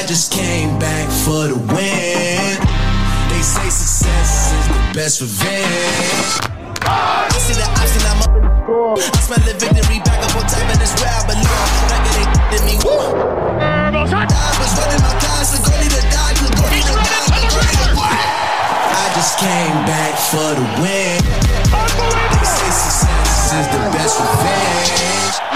I just came back for the win. They say success is the best revenge. I see the option, I'm up in the score. I smell the victory back up on top, and it's where I belong. Back at they me. I was running my class, the goalie to die, the goalie to die, the goalie to die. I just came back for the win. They say success is the best revenge.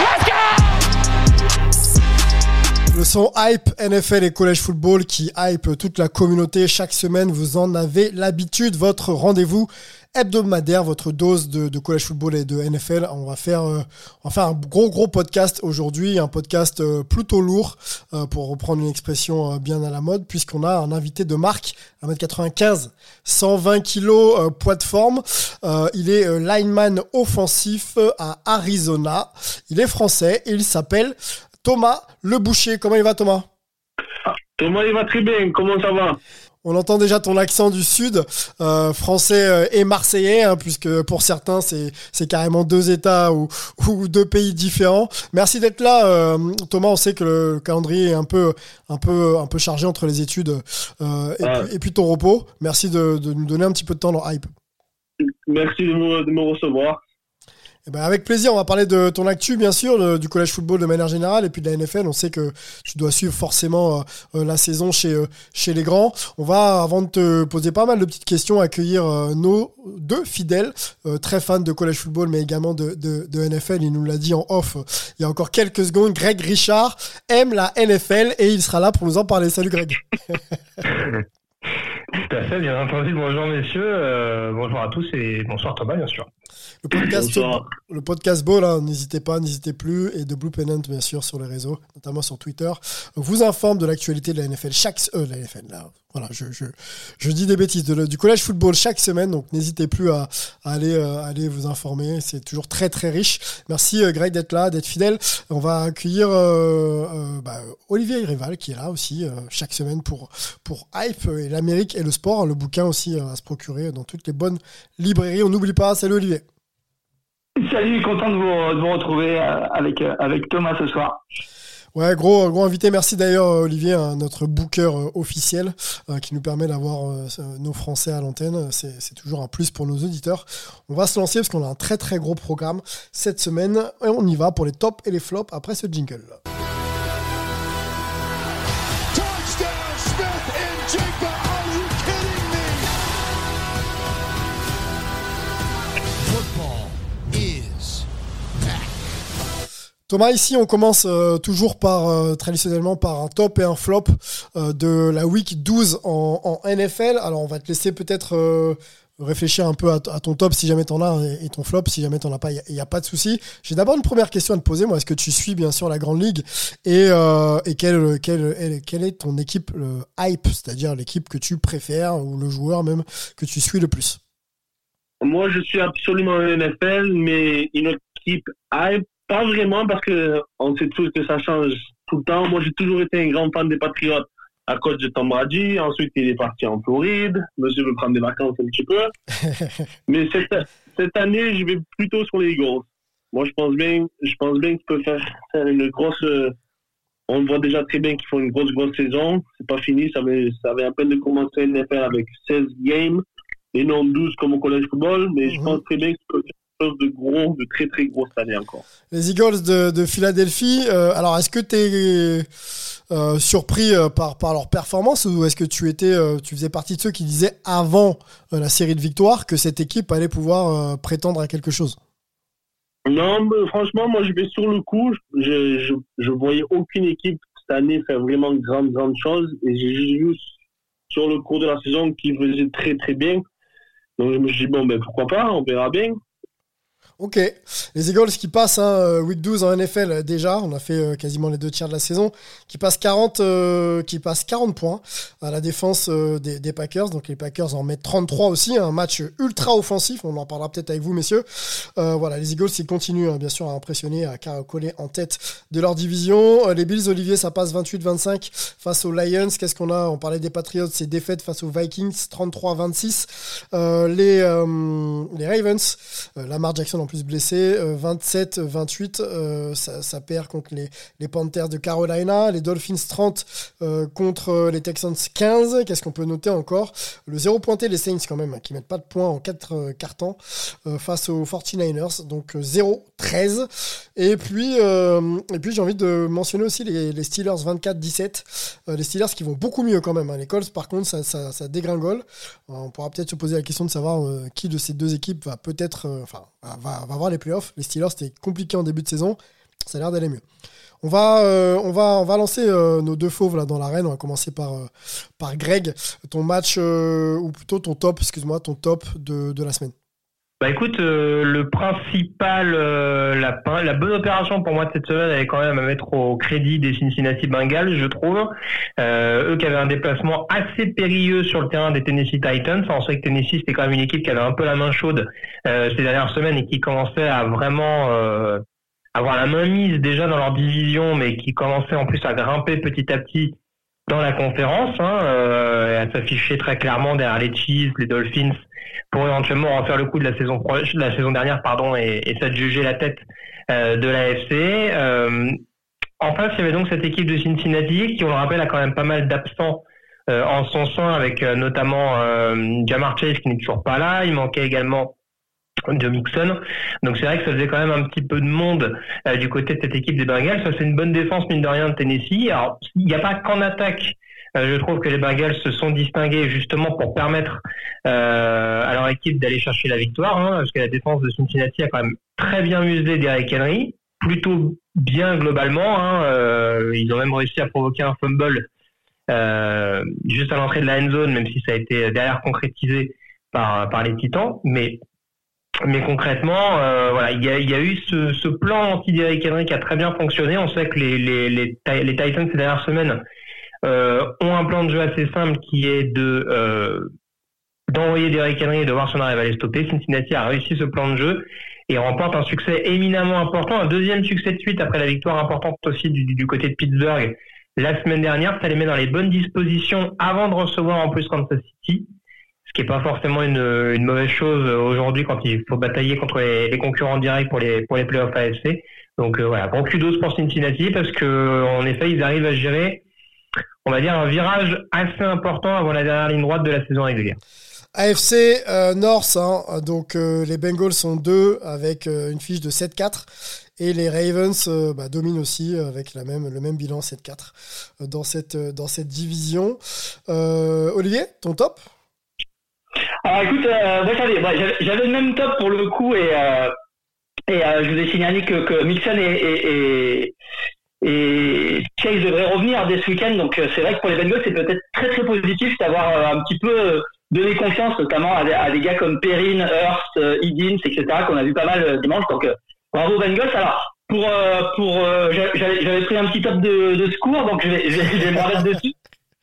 Son hype NFL et collège football qui hype toute la communauté chaque semaine. Vous en avez l'habitude. Votre rendez-vous hebdomadaire, votre dose de, de collège football et de NFL. On va faire, euh, on va faire un gros gros podcast aujourd'hui, un podcast euh, plutôt lourd euh, pour reprendre une expression bien à la mode, puisqu'on a un invité de marque, 1m95, 120 kg, poids de forme. Il est lineman offensif à Arizona. Il est français et il s'appelle Thomas Le Boucher. Comment il va Thomas? Thomas, il va très bien. Comment ça va? On entend déjà ton accent du sud, euh, français euh, et marseillais, hein, puisque pour certains c'est c'est carrément deux États ou, ou deux pays différents. Merci d'être là, euh, Thomas. On sait que le calendrier est un peu un peu un peu chargé entre les études euh, et, Ah. puis, et puis ton repos. Merci de, de nous donner un petit peu de temps dans Hype. Merci de me, de me recevoir. Eh ben, avec plaisir, on va parler de ton actu, bien sûr, du collège football de manière générale, et puis de la NFL. On sait que tu dois suivre forcément euh, euh, la saison chez, euh, chez les grands. On va, avant de te poser pas mal de petites questions, accueillir nos deux fidèles, très fans de collège football, mais également de, de, de NFL. Il nous l'a dit en off il y a encore quelques secondes. Greg Richard aime la NFL et il sera là pour nous en parler. Salut Greg. Tout à fait, bien entendu. Bonjour messieurs, euh, bonjour à tous et bonsoir Thomas bien sûr. Le podcast, Bonsoir. le podcast Ball, n'hésitez pas, n'hésitez plus, et de Blue Pennant, bien sûr, sur les réseaux, notamment sur Twitter, vous informe de l'actualité de la NFL chaque, euh, la NFL, là, voilà, je, je, je dis des bêtises, du collège football chaque semaine, donc n'hésitez plus à, aller, euh, aller vous informer, c'est toujours très très riche. Merci euh, Greg d'être là, d'être fidèle. On va accueillir euh, bah, Olivier Rival qui est là aussi chaque semaine pour pour Hype et l'Amérique et le sport, le bouquin aussi à se procurer dans toutes les bonnes librairies. On n'oublie pas. Salut Olivier. Salut, content de vous, de vous retrouver avec, avec Thomas ce soir. Ouais, gros, gros invité. Merci d'ailleurs, euh, Olivier, hein, notre booker euh, officiel euh, qui nous permet d'avoir euh, nos Français à l'antenne. C'est c'est toujours un plus pour nos auditeurs. On va se lancer parce qu'on a un très très gros programme cette semaine. Et on y va pour les tops et les flops après ce jingle. Thomas, ici, on commence euh, toujours par, euh, traditionnellement, par un top et un flop euh, de la week 12 en, en NFL. Alors, on va te laisser peut-être réfléchir un peu à, ton top si jamais t'en as et, ton flop si jamais t'en as pas. Il n'y a, pas de souci. J'ai d'abord une première question à te poser. Moi, est-ce que tu suis bien sûr la Grande Ligue? Et, quelle, est ton équipe hype, c'est-à-dire l'équipe que tu préfères ou le joueur même que tu suis le plus? Moi, je suis absolument un NFL, mais une équipe hype, pas vraiment parce que on sait tous que ça change tout le temps. Moi, j'ai toujours été un grand fan des Patriots à cause de Tom Brady. Ensuite, il est parti en Floride. Monsieur veut prendre des vacances un petit peu. mais cette, cette année, je vais plutôt sur les Eagles. Moi, je pense bien, je pense bien qu'ils peuvent faire, faire une grosse, euh, on voit déjà très bien qu'ils font une grosse, grosse saison. C'est pas fini. Ça avait, ça avait à peine de commencer avec 16 games et non 12 comme au collège football. Mais je Mhm. pense très bien qu'ils peuvent chose de gros, de très, très gros cette année encore. Les Eagles de, de Philadelphie, euh, alors est-ce que tu es surpris euh, par, par leur performance ou est-ce que tu étais, euh, tu faisais partie de ceux qui disaient avant euh, la série de victoires que cette équipe allait pouvoir euh, prétendre à quelque chose? Non, mais franchement, moi, je vais sur le coup. Je, je, je voyais aucune équipe cette année faire vraiment de grandes, grandes choses. Et j'ai juste vu sur le cours de la saison qu'ils faisaient très, très bien. Donc, je me suis dit, bon, ben, pourquoi pas, on verra bien. Ok, les Eagles qui passent hein, euh, week 12 en NFL euh, déjà, on a fait euh, quasiment les deux tiers de la saison, qui passent 40, euh, qui passent 40 points à la défense des, Packers. Donc les Packers en mettent 33 aussi, un match ultra offensif. On en parlera peut-être avec vous, messieurs. Voilà, les Eagles ils continuent hein, bien sûr à impressionner, à coller en tête de leur division. Les Bills, Olivier, ça passe 28-25 face aux Lions. Qu'est-ce qu'on a? On parlait des Patriots, c'est défaite face aux Vikings, 33-26. Euh, les, les Ravens, Lamar Jackson en plus blessé. 27-28, ça, ça, perd contre les, les, Panthers de Carolina. Les Dolphins 30 contre les Texans 15. Qu'est-ce qu'on peut noter encore? Le zéro pointé, les Saints quand même, qui mettent pas de points en 4 cartons face aux 49ers. Donc 0-13. Et puis, et puis j'ai envie de mentionner aussi les, les Steelers 24-17. les Steelers qui vont beaucoup mieux quand même. Hein. Les Colts, par contre, ça, ça, dégringole. on pourra peut-être se poser la question de savoir qui de ces deux équipes va peut-être, euh, enfin, va, va voir les playoffs. Les Steelers, c'était compliqué en début de saison. Ça a l'air d'aller mieux. On va, euh, on va, on va lancer euh, nos deux fauves là dans l'arène. On va commencer par, par Greg. Ton match, ou plutôt ton top, excuse-moi, ton top de la semaine. Bah écoute, euh, le principal, euh, la, la, bonne opération pour moi de cette semaine, elle est quand même à mettre au crédit des Cincinnati Bengals, je trouve. Euh, eux qui avaient un déplacement assez périlleux sur le terrain des Tennessee Titans. On sait que Tennessee c'était quand même une équipe qui avait un peu la main chaude ces dernières semaines et qui commençait à vraiment avoir la main mise déjà dans leur division, mais qui commençait en plus à grimper petit à petit dans la conférence, hein, euh, à s'afficher très clairement derrière les Chiefs, les Dolphins, pour éventuellement refaire le coup de la saison de la saison dernière, pardon, et, et s'adjuger la tête euh, de l'AFC. Euh, en face, il y avait donc cette équipe de Cincinnati qui, on le rappelle, a quand même pas mal d'absents euh, en son sein, avec euh, notamment Jamar Chase qui n'est toujours pas là. Il manquait également de Mixon. Donc c'est vrai que ça faisait quand même un petit peu de monde du côté de cette équipe des Bengals. Ça c'est une bonne défense mine de rien de Tennessee. Alors il n'y a pas qu'en attaque. Euh, je trouve que les Bengals se sont distingués justement pour permettre euh, à leur équipe d'aller chercher la victoire, hein, parce que la défense de Cincinnati a quand même très bien musé Derrick Henry, plutôt bien globalement. Hein, ils ont même réussi à provoquer un fumble juste à l'entrée de la end zone, même si ça a été derrière concrétisé par, par les Titans. Mais mais concrètement, euh, voilà, il y a, y a, eu ce, ce plan anti-Derrick Henry qui a très bien fonctionné. On sait que les, les, les, les Titans ces dernières semaines euh, ont un plan de jeu assez simple qui est de euh, d'envoyer Derrick Henry et de voir si on arrive à les stopper. Cincinnati a réussi ce plan de jeu et remporte un succès éminemment important, un deuxième succès de suite après la victoire importante aussi du, côté de Pittsburgh la semaine dernière. Ça les met dans les bonnes dispositions avant de recevoir en plus Kansas City qui est pas forcément une, mauvaise chose aujourd'hui quand il faut batailler contre les, concurrents directs pour les pour les playoffs AFC. Donc euh, voilà, bon kudos pour Cincinnati parce que en effet ils arrivent à gérer, on va dire un virage assez important avant la dernière ligne droite de la saison régulière. AFC euh, North, hein, donc euh, les Bengals sont deux avec euh, une fiche de 7-4 et les Ravens euh, bah, dominent aussi avec la même, le même bilan 7-4 dans cette, dans cette division. Olivier, ton top? Alors écoute, euh, j'avais le même top pour le coup et, euh, et euh, je vous ai signalé que, que Mixon et, et, et, Chase devraient revenir dès ce week-end. Donc euh, c'est vrai que pour les Bengals, c'est peut-être très très positif d'avoir euh, un petit peu donné confiance, notamment à des, à des gars comme Perrin, Hurst, Higgins, etc. qu'on a vu pas mal dimanche. Donc bravo Bengals. Alors pour pour j'avais pris un petit top de, de secours, donc je vais, je vais, je vais remettre dessus.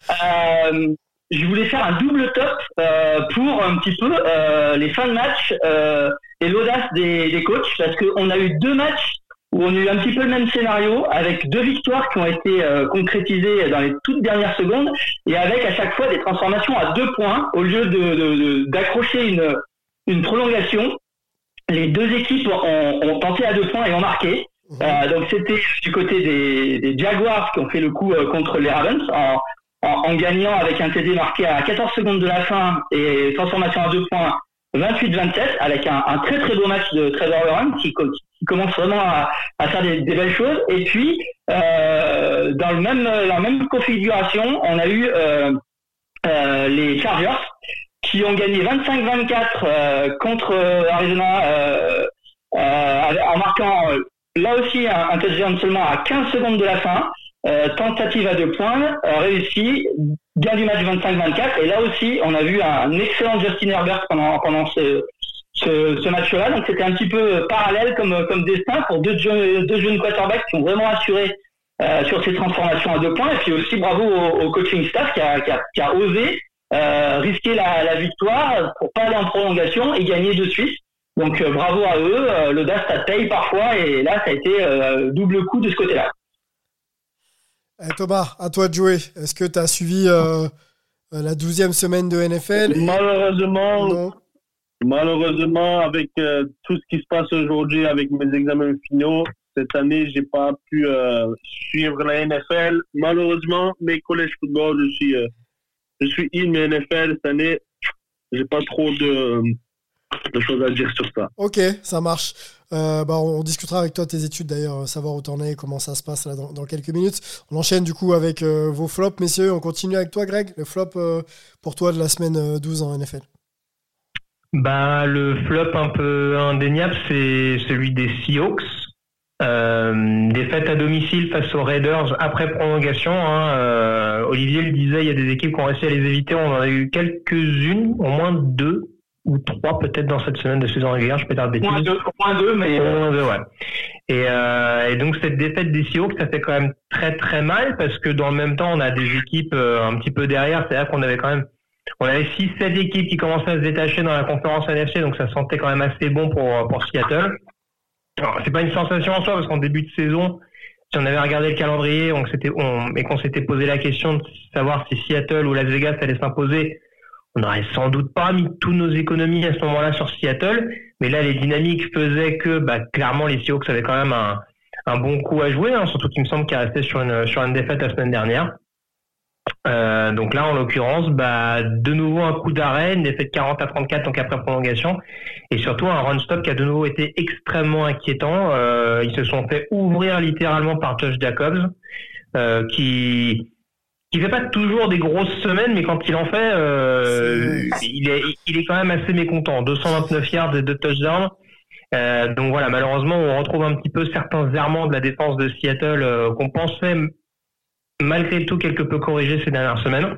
Euh, je voulais faire un double top euh, pour un petit peu euh, les fins de match euh, et l'audace des, des coachs parce qu'on a eu deux matchs où on a eu un petit peu le même scénario avec deux victoires qui ont été euh, concrétisées dans les toutes dernières secondes et avec à chaque fois des transformations à deux points au lieu de d'accrocher une, une prolongation. Les deux équipes ont, ont tenté à deux points et ont marqué. Euh, donc c'était du côté des, des, Jaguars qui ont fait le coup euh, contre les Ravens en, en, gagnant avec un TD marqué à 14 secondes de la fin et transformation à deux points 28-27 avec un, un, très très beau match de Trevor Lawrence qui, qui commence vraiment à, faire des, belles choses et puis euh, dans le même la même configuration on a eu euh, euh, les Chargers qui ont gagné 25-24 euh, contre Arizona en marquant là aussi un, un touchdown seulement à 15 secondes de la fin tentative à deux points, euh, réussi, gain du match 25-24. Et là aussi, on a vu un excellent Justin Herbert pendant, pendant ce, ce, ce match-là. Donc c'était un petit peu parallèle comme, comme destin pour deux, deux jeunes quarterbacks qui ont vraiment assuré euh, sur ces transformations à deux points. Et puis aussi bravo au, coaching staff qui a, qui a, qui a osé euh, risquer la, la, victoire pour pas aller en prolongation et gagner de suite. Donc bravo à eux. L'audace, ça paye parfois. Et là, ça a été double coup de ce côté-là. Eh, Thomas, à toi de jouer. Est-ce que tu as suivi euh, euh la douzième semaine de NFL Malheureusement, Malheureusement, avec euh, tout ce qui se passe aujourd'hui avec mes examens finaux, cette année, j'ai pas pu euh, suivre la NFL. Malheureusement, mes collèges football, je suis, euh, je suis in, mais NFL cette année, j'ai pas trop de, de choses à dire sur ça. Ok, ça marche. Euh, bah, on discutera avec toi tes études d'ailleurs, savoir où t'en es, comment ça se passe là dans, dans, quelques minutes. On enchaîne du coup avec euh, vos flops, messieurs. On continue avec toi, Greg. Le flop euh, pour toi de la semaine 12 en NFL. Bah, le flop un peu indéniable, c'est celui des Seahawks. Euh, défaite à domicile face aux Raiders après prolongation. Hein, euh, Olivier le disait, il y a des équipes qui ont réussi à les éviter. On en a eu quelques-unes, au moins deux ou trois peut-être dans cette semaine de saison régulière. Je peux dire des bêtises. Moins deux, moins deux, mais au moins deux, ouais. Et, euh, et, donc cette défaite des Seahawks, ça fait quand même très très mal parce que dans le même temps, on a des équipes euh, un petit peu derrière. C'est-à-dire qu'on avait quand même on avait 6-7 équipes qui commençaient à se détacher dans la conférence NFC, donc ça sentait quand même assez bon pour, pour Seattle. C'est pas une sensation en soi parce qu'en début de saison, si on avait regardé le calendrier on, on, et qu'on s'était posé la question de savoir si Seattle ou Las Vegas allait s'imposer, on n'aurait sans doute pas mis toutes nos économies à ce moment-là sur Seattle. Mais là, les dynamiques faisaient que, bah, clairement, les Seahawks avaient quand même un, un bon coup à jouer, hein, surtout qu'il me semble qu'il restait sur une, sur une défaite la semaine dernière. Euh, donc là, en l'occurrence, bah, de nouveau un coup d'arrêt, une défaite 40 à 34, donc après prolongation, et surtout un run-stop qui a de nouveau été extrêmement inquiétant. Euh, ils se sont fait ouvrir littéralement par Josh Jacobs, euh, qui qui fait pas toujours des grosses semaines, mais quand il en fait, il est il est quand même assez mécontent. 229 yards et deux touchdowns. Donc voilà, malheureusement, on retrouve un petit peu certains errements de la défense de Seattle qu'on pensait malgré tout quelque peu corrigé ces dernières semaines.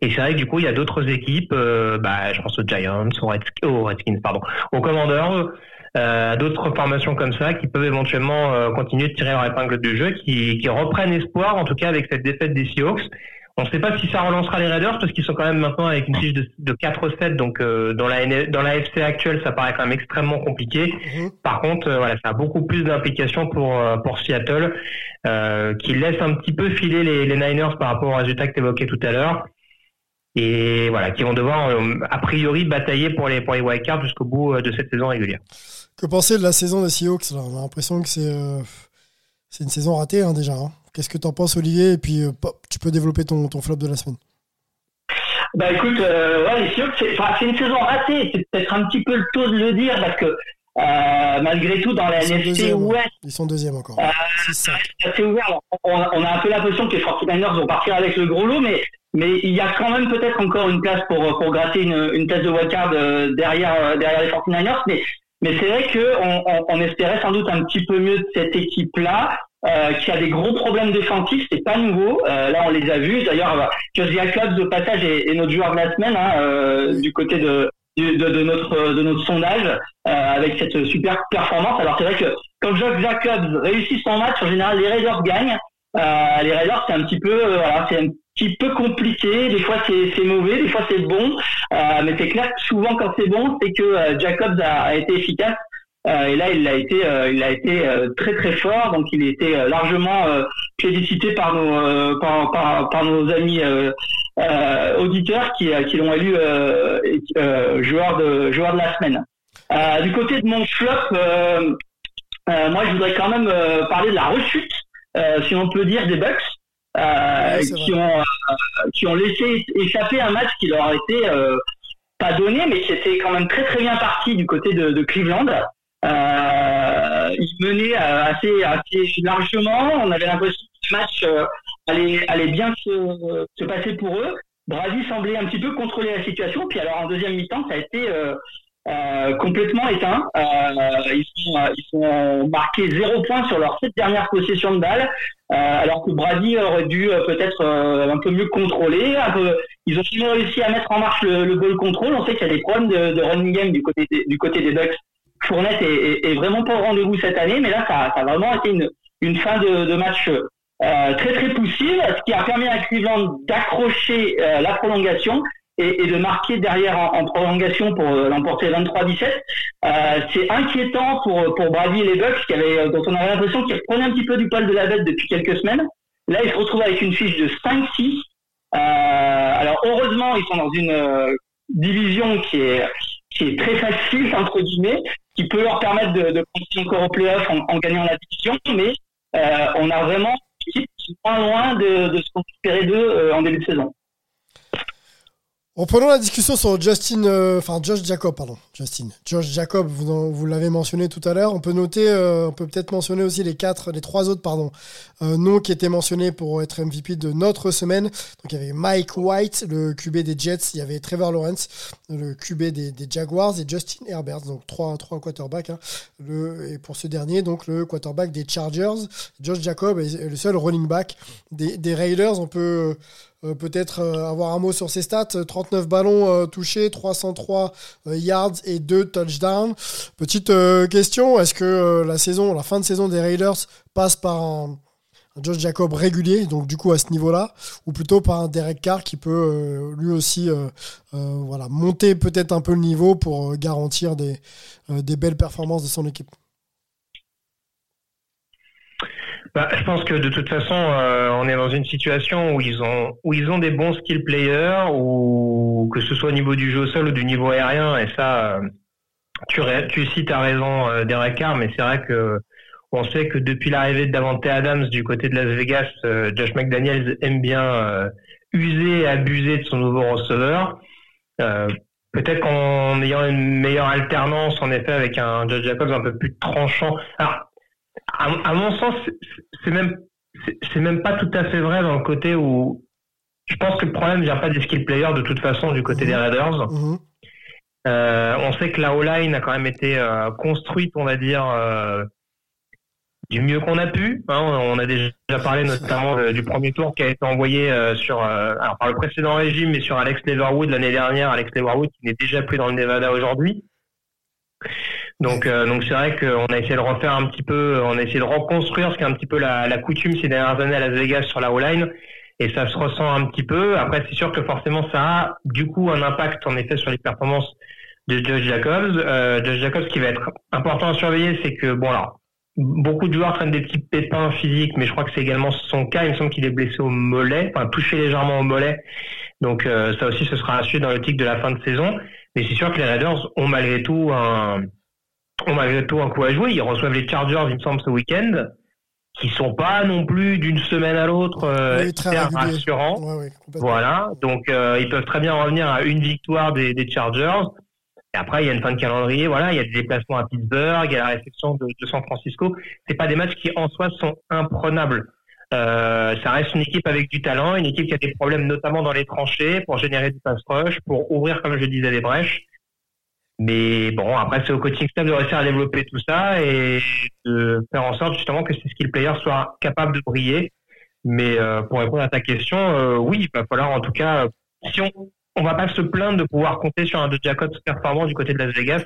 Et c'est vrai que du coup, il y a d'autres équipes, euh, bah, je pense aux Giants, aux Redskins, pardon, aux Commanders, euh, d'autres formations comme ça qui peuvent éventuellement euh, continuer de tirer leur épingle du jeu, qui reprennent espoir, en tout cas avec cette défaite des Seahawks. On ne sait pas si ça relancera les Raiders parce qu'ils sont quand même maintenant avec une fiche de, de 4-7, donc euh, dans la dans la FC actuelle, ça paraît quand même extrêmement compliqué. Mhm. Par contre, euh, voilà, ça a beaucoup plus d'implications pour euh, pour Seattle, qui laisse un petit peu filer les, les Niners par rapport au résultat que tu évoquais tout à l'heure, et voilà, qui vont devoir a priori batailler pour les pour les wildcards jusqu'au bout de cette saison régulière. Que penser de la saison des Seahawks On a l'impression que c'est c'est une saison ratée hein, déjà. Hein. Qu'est-ce que tu en penses, Olivier Et puis, euh, tu peux développer ton, ton flop de la semaine. Bah écoute, euh, ouais, c'est une saison ratée. C'est peut-être un petit peu le taux de le dire parce que euh, malgré tout, dans la NFC Ouest. Ils sont deuxième encore. Euh, c'est ouvert. On, on, a un peu l'impression que les 49ers vont partir avec le gros lot, mais, mais il y a quand même peut-être encore une place pour, pour gratter une, une place de wildcard derrière, derrière les 49ers. Mais, mais c'est vrai qu'on on, on espérait sans doute un petit peu mieux de cette équipe-là. Euh, qui a des gros problèmes défensifs, c'est pas nouveau. Euh, là, on les a vus. D'ailleurs, Josh Jacobs, de passage, est, est, notre joueur de la semaine hein, euh, du côté de, de, de, notre de notre sondage euh, avec cette super performance. Alors c'est vrai que quand Josh Jacobs réussit son match, en général, les Raiders gagnent. Euh, les Raiders, c'est un petit peu, voilà, c'est un petit peu compliqué. Des fois, c'est mauvais, des fois, c'est bon. mais c'est clair que souvent, quand c'est bon, c'est que Jacobs a, a été efficace. Euh, et là, il a été, euh, il a été euh, très très fort. Donc, il a été largement félicité par nos, par, par, par, nos amis auditeurs qui, qui l'ont élu joueur de joueur de la semaine. du côté de mon flop, moi, je voudrais quand même parler de la rechute, si on peut dire, des Bucks. qui ont qui ont laissé échapper un match qui leur a été pas donné, mais qui était quand même très très bien parti du côté de, de Cleveland. Euh, ils menaient euh, assez, assez largement. On avait l'impression que le match euh, allait, allait bien se, se passer pour eux. Brady semblait un petit peu contrôler la situation. Puis alors en deuxième mi-temps, ça a été complètement éteint. Ils, sont, ils ont marqué zéro point sur leurs sept dernières possessions de balles, alors que Brady aurait dû peut-être un peu mieux contrôler. Un peu, ils ont finalement réussi à mettre en marche le, le ball control. On sait qu'il y a des problèmes de, running game du côté du côté des Bucks Fournette est, vraiment pas au rendez-vous cette année, mais là, ça, a vraiment été une, une fin de, match euh, très très poussive, ce qui a permis à Cleveland d'accrocher euh, la prolongation et, de marquer derrière en, en prolongation pour euh, l'emporter 23-17. Euh, c'est inquiétant pour pour Brady et les Bucks, qui avaient, dont on avait l'impression qu'ils reprenaient un petit peu du poil de la bête depuis quelques semaines. Là, ils se retrouvent avec une fiche de 5-6. alors heureusement, ils sont dans une division qui est qui est très facile entre guillemets, qui peut leur permettre de, de continuer encore au playoff en, en gagnant la division, mais euh, on a vraiment une équipe qui est pas loin de, de ce qu'on espérait d'eux euh, en début de saison. Reprenons la discussion sur Justin, euh, enfin Josh Jacob, pardon, Justin. Josh Jacob, vous, l'avez mentionné tout à l'heure. On peut noter, euh, on peut peut-être mentionner aussi les quatre, les trois autres, pardon, euh, noms qui étaient mentionnés pour être MVP de notre semaine. Donc il y avait Mike White, le QB des Jets, il y avait Trevor Lawrence, le QB des, Jaguars, et Justin Herbert, donc trois, quarterbacks. hein. Et pour ce dernier, donc le quarterback des Chargers, Josh Jacob est le seul running back des, des Raiders. On peut euh, peut-être euh, avoir un mot sur ses stats. Euh, 39 ballons euh, touchés, 303 euh, yards et 2 touchdowns. Petite question, est-ce que la saison, la fin de saison des Raiders passe par un, Josh Jacob régulier, donc du coup à ce niveau-là, ou plutôt par un Derek Carr qui peut lui aussi voilà, monter peut-être un peu le niveau pour garantir des belles performances de son équipe? Bah, je pense que de toute façon, euh, on est dans une situation où ils ont où ils ont des bons skill players, ou que ce soit au niveau du jeu au sol ou du niveau aérien. Et ça, euh, tu, tu cites à raison euh, Derek Carr, mais c'est vrai que on sait que depuis l'arrivée de Davante Adams du côté de Las Vegas, euh, Josh McDaniels aime bien euh, user et abuser de son nouveau receveur. Peut-être qu'en ayant une meilleure alternance, en effet, avec un Josh Jacobs un peu plus tranchant. Alors, à, à mon sens, c'est- même c'est même pas tout à fait vrai dans le côté où je pense que le problème vient pas des skill players de toute façon du côté des Raiders. Mhm. Euh, on sait que la O-line a quand même été euh, construite, on va dire, euh, du mieux qu'on a pu. hein. on a déjà parlé notamment du premier tour qui a été envoyé sur, alors par le précédent régime, mais sur Alex Leverwood l'année dernière. Alex Leverwood qui n'est déjà plus dans le Nevada aujourd'hui. Donc, euh, donc c'est vrai qu'on a essayé de refaire un petit peu, on a essayé de reconstruire ce qui est un petit peu la, la coutume ces dernières années à Las Vegas sur la O-line, et ça se ressent un petit peu. Après, c'est sûr que forcément, ça a du coup un impact en effet sur les performances de Josh Jacobs. Euh, Josh Jacobs, ce qui va être important à surveiller, c'est que bon alors, beaucoup de joueurs traînent des petits pépins physiques, mais je crois que c'est également son cas. Il me semble qu'il est blessé au mollet, enfin touché légèrement au mollet. Donc euh, ça aussi, ce sera à suivre dans l'optique de la fin de saison. Mais c'est sûr que les Raiders ont malgré tout un ont malgré tout un coup à jouer. Ils reçoivent les Chargers, il me semble, ce week-end, qui sont pas non plus d'une semaine à l'autre euh, Oui, très rassurants. Ouais, ouais, complètement. Voilà, donc euh, ils peuvent très bien revenir à une victoire des, des Chargers. Et après, il y a une fin de calendrier. Voilà, il y a des déplacements à Pittsburgh, il y a la réception de, de San Francisco. C'est pas des matchs qui en soi sont imprenables. Euh, ça reste une équipe avec du talent, une équipe qui a des problèmes notamment dans les tranchées pour générer du pass rush, pour ouvrir, comme je disais, des brèches. Mais bon, après, c'est au coaching staff de réussir à développer tout ça et de faire en sorte justement que ces skill players soient capables de briller. Mais euh, pour répondre à ta question, euh, oui, il va falloir en tout cas, si on on va pas se plaindre de pouvoir compter sur un de Jacobs performant du côté de Las Vegas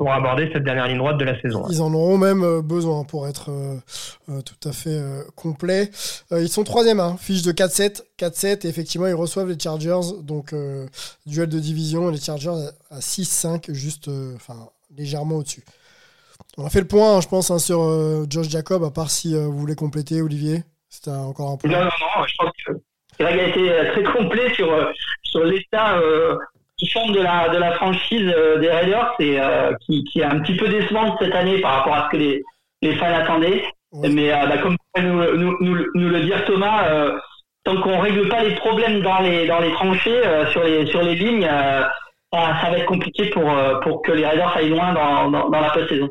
pour aborder cette dernière ligne droite de la saison. Ils en auront même euh, besoin pour être euh, euh, tout à fait complet. Ils sont troisième, hein, fiche de 4-7. 4-7, et effectivement, ils reçoivent les Chargers. Donc, euh, duel de division, les Chargers à à 6-5, juste euh, enfin légèrement au-dessus. On a fait le point, hein, je pense, hein, sur euh, Josh Jacob, à part si euh, vous voulez compléter, Olivier. C'était encore un point. Non, non, non, je pense que Greg a été très complet sur, sur l'état euh, qui semble de la, de la franchise euh, des Raiders et euh, qui, qui est un petit peu décevante cette année par rapport à ce que les, les fans attendaient. Ouais. Mais euh, bah, comme nous, nous, nous, nous le dire Thomas, tant qu'on règle pas les problèmes dans les, dans les tranchées, euh, sur, les, sur les lignes, euh, ça, ça va être compliqué pour, pour que les Raiders aillent loin dans, dans, dans la post-saison.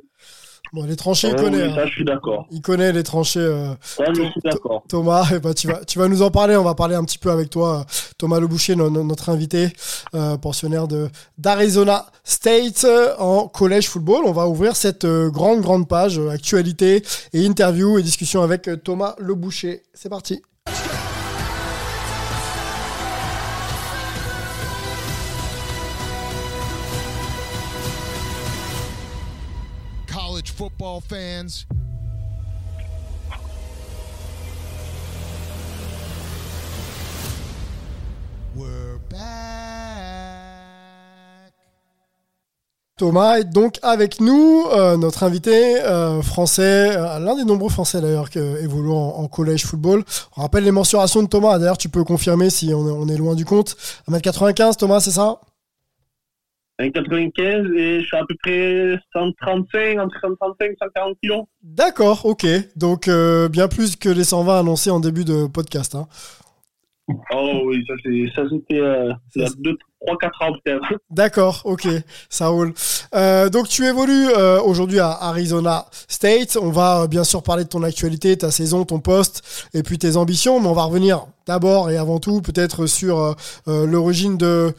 Bon, les tranchées, il connaît. oui, hein. ça, je suis d'accord. Il connaît les tranchées. euh, Ça, je suis d'accord. Thomas, eh ben, tu, vas, tu vas nous en parler. On va parler un petit peu avec toi, Thomas Leboucher, no- no- notre invité, euh, pensionnaire de d'Arizona State euh, en collège football. On va ouvrir cette euh, grande, grande page actualité et interview et discussion avec Thomas Leboucher. C'est parti. Football fans. Thomas est donc avec nous, euh, notre invité euh, français, euh, l'un des nombreux français d'ailleurs qui évoluent en, en collège football. On rappelle les mensurations de Thomas. D'ailleurs, tu peux confirmer si on est, on est loin du compte. 1m95, Thomas, c'est ça? 1,95 et je suis à peu près 135, entre 135 et 140 kilos. D'accord, ok. Donc euh, bien plus que les 120 annoncés en début de podcast. Hein. Oh oui, ça c'est ça c'était euh, il y a 2 3 4 ans peut-être. D'accord, ok, ça roule. Euh, donc tu évolues euh, aujourd'hui à Arizona State. On va euh, bien sûr parler de ton actualité, ta saison, ton poste et puis tes ambitions, mais on va revenir d'abord et avant tout peut-être sur euh, euh, l'origine de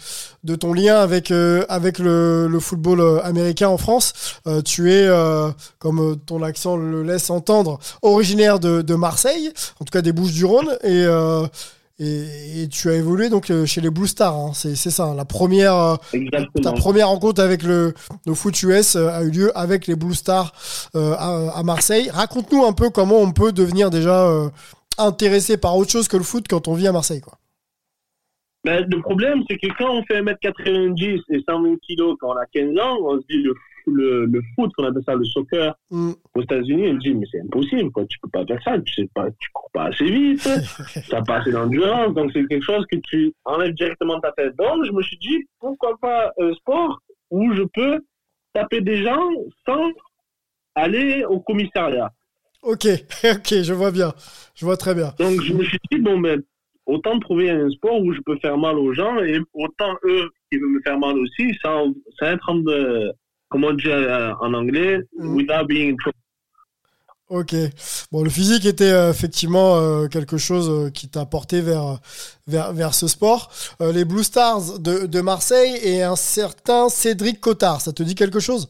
de ton lien avec euh, avec le, le football américain en France. Euh, tu es, euh, comme ton accent le laisse entendre, originaire de, de Marseille, en tout cas des Bouches-du-Rhône et euh, et, et tu as évolué donc euh, chez les Blue Stars, hein. c'est ça. hein. La première, euh, ta première rencontre avec le, le foot US euh, a eu lieu avec les Blue Stars euh, à, à Marseille. Raconte-nous un peu comment on peut devenir déjà euh, intéressé par autre chose que le foot quand on vit à Marseille, quoi. Mais le problème, c'est que quand on fait 1m90 et 120 kilos quand on a 15 ans, on se dit le, le, le foot, qu'on appelle ça le soccer Mm. aux États-Unis, se dit mais c'est impossible, quoi. tu peux pas faire ça, tu sais pas, tu cours pas assez vite, t'as pas assez d'endurance, donc c'est quelque chose que tu enlèves directement de ta tête. Donc je me suis dit pourquoi pas un sport où je peux taper des gens sans aller au commissariat. Ok, ok, je vois bien, je vois très bien. Donc je me suis dit, bon ben, autant trouver un sport où je peux faire mal aux gens et autant eux qui veulent me faire mal aussi sans, sans être en de, comment dit euh, en anglais, Mm. without being. Ok. Bon, le physique était euh, effectivement euh, quelque chose euh, qui t'a porté vers, vers, vers ce sport. Les Blue Stars de, de Marseille et un certain Cédric Cotard, ça te dit quelque chose?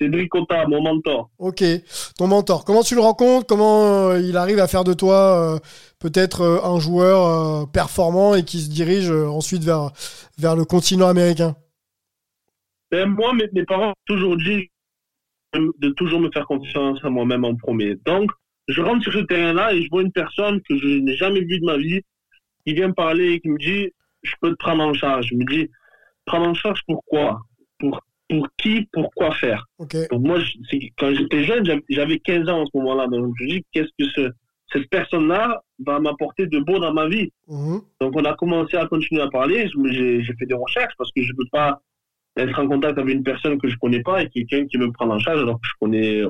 Cédric Cotta, mon mentor. Ok, ton mentor. Comment tu le rencontres? Comment il arrive à faire de toi peut-être un joueur performant et qui se dirige ensuite vers, vers le continent américain? Ben, moi, mes, mes parents ont toujours dit de toujours me faire confiance à moi-même en premier. Donc, je rentre sur ce terrain-là et je vois une personne que je n'ai jamais vue de ma vie qui vient me parler et qui me dit je peux te prendre en charge. Je me dis prendre en charge pourquoi Pour pour qui? Pourquoi faire? Donc moi, je- quand j'étais jeune, j'avais- j'avais 15 ans en ce moment-là. Donc je me dis qu'est-ce que ce, cette personne-là va m'apporter de beau dans ma vie? Mhm. donc on a commencé à continuer à parler. J'ai fait des recherches parce que je ne peux pas être en contact avec une personne que je connais pas et quelqu'un qui me prendre en charge alors que je connais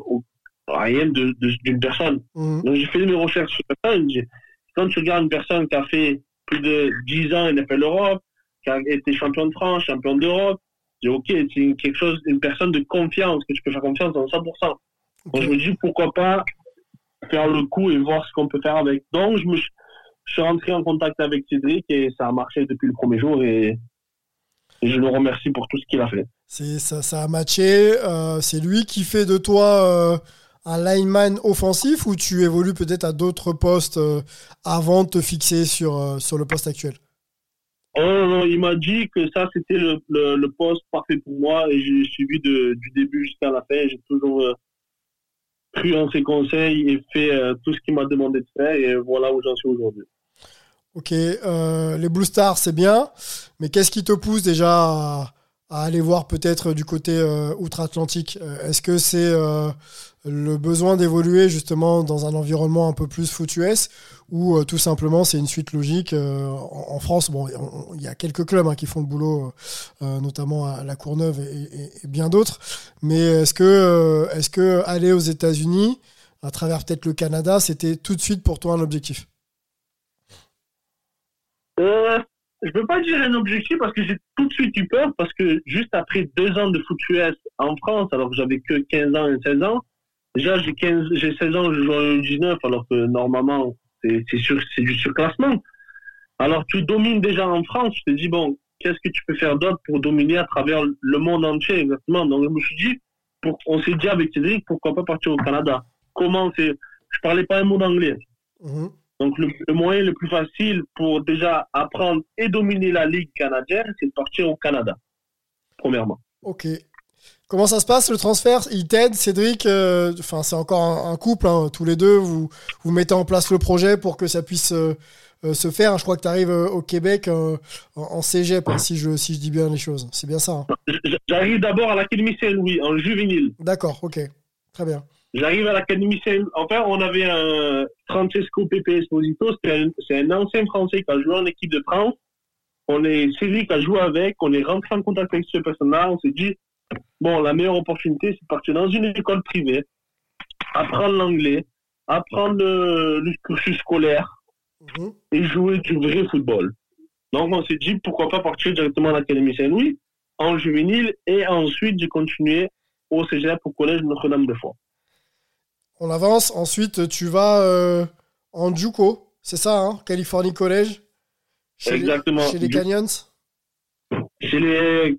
rien de- de- d'une personne. Mhm. Donc j'ai fait mes recherches sur. J'ai- Quand tu regardes une personne qui a fait plus de 10 ans NFL Europe, qui a été champion de France, champion d'Europe, j'ai ok, c'est quelque chose, une personne de confiance que tu peux faire confiance dans 100%. Donc je me dis pourquoi pas faire le coup et voir ce qu'on peut faire avec. Donc je me je suis rentré en contact avec Cédric et ça a marché depuis le premier jour et, et je le remercie pour tout ce qu'il a fait. C'est ça, ça a matché. euh, c'est lui qui fait de toi euh, un lineman offensif ou tu évolues peut-être à d'autres postes euh, avant de te fixer sur, sur le poste actuel? Oh non, non, il m'a dit que ça c'était le, le, le poste parfait pour moi et j'ai suivi de, du début jusqu'à la fin. J'ai toujours cru en ses conseils et fait tout ce qu'il m'a demandé de faire et voilà où j'en suis aujourd'hui. Ok, euh, les Blue Stars, c'est bien, mais qu'est-ce qui te pousse déjà à, à aller voir peut-être du côté euh, outre-Atlantique? Euh, Est-ce que c'est euh, le besoin d'évoluer justement dans un environnement un peu plus foot US ou euh, tout simplement c'est une suite logique euh, en, en France? Bon, on- on- il y a quelques clubs hein, qui font le boulot, notamment à La Courneuve et, et- et bien d'autres, mais est-ce que, est-ce que aller aux États-Unis, à travers peut-être le Canada, c'était tout de suite pour toi un objectif? Euh, je peux pas dire un objectif parce que j'ai tout de suite eu peur parce que juste après deux ans de foot US en France, alors que j'avais que 15 ans et 16 ans, déjà j'ai 15, j'ai 16 ans, je joue en 19 alors que normalement c'est, c'est du surclassement. Alors tu domines déjà en France, je te dis bon, qu'est-ce que tu peux faire d'autre pour dominer à travers le monde entier exactement? Donc je me suis dit, on s'est dit avec Cédric, pourquoi pas partir au Canada? Comment c'est, je parlais pas un mot d'anglais. Mhm. Donc le, le moyen le plus facile pour déjà apprendre et dominer la Ligue canadienne, c'est de partir au Canada, premièrement. Ok. Comment ça se passe le transfert? Il t'aide, Cédric euh, Enfin, c'est encore un, un couple, hein, tous les deux. Vous, vous mettez en place le projet pour que ça puisse euh, euh, se faire. Je crois que tu arrives au Québec en, en cégep, hein, si, je, si je dis bien les choses. C'est bien ça. hein? J'arrive d'abord à l'Académie Saint-Louis, en juvénile. D'accord, ok. Très bien. J'arrive à l'Académie Saint-Louis. Enfin, on avait un Francesco Pepe Esposito, c'est un, c'est un ancien Français qui a joué en équipe de France. on est Cédric a joué avec, on est rentré en contact avec ce personne-là, on s'est dit, bon, la meilleure opportunité, c'est de partir dans une école privée, apprendre l'anglais, apprendre le, le cursus scolaire Mhm. et jouer du vrai football. Donc, on s'est dit, pourquoi pas partir directement à l'Académie Saint-Louis, en juvénile, et ensuite, j'ai continué au cégep au collège Notre-Dame-de-Foix. On avance. Ensuite, tu vas euh, en JUCO. C'est ça, hein Californie College? Chez les- Exactement. chez les Canyons? Chez les,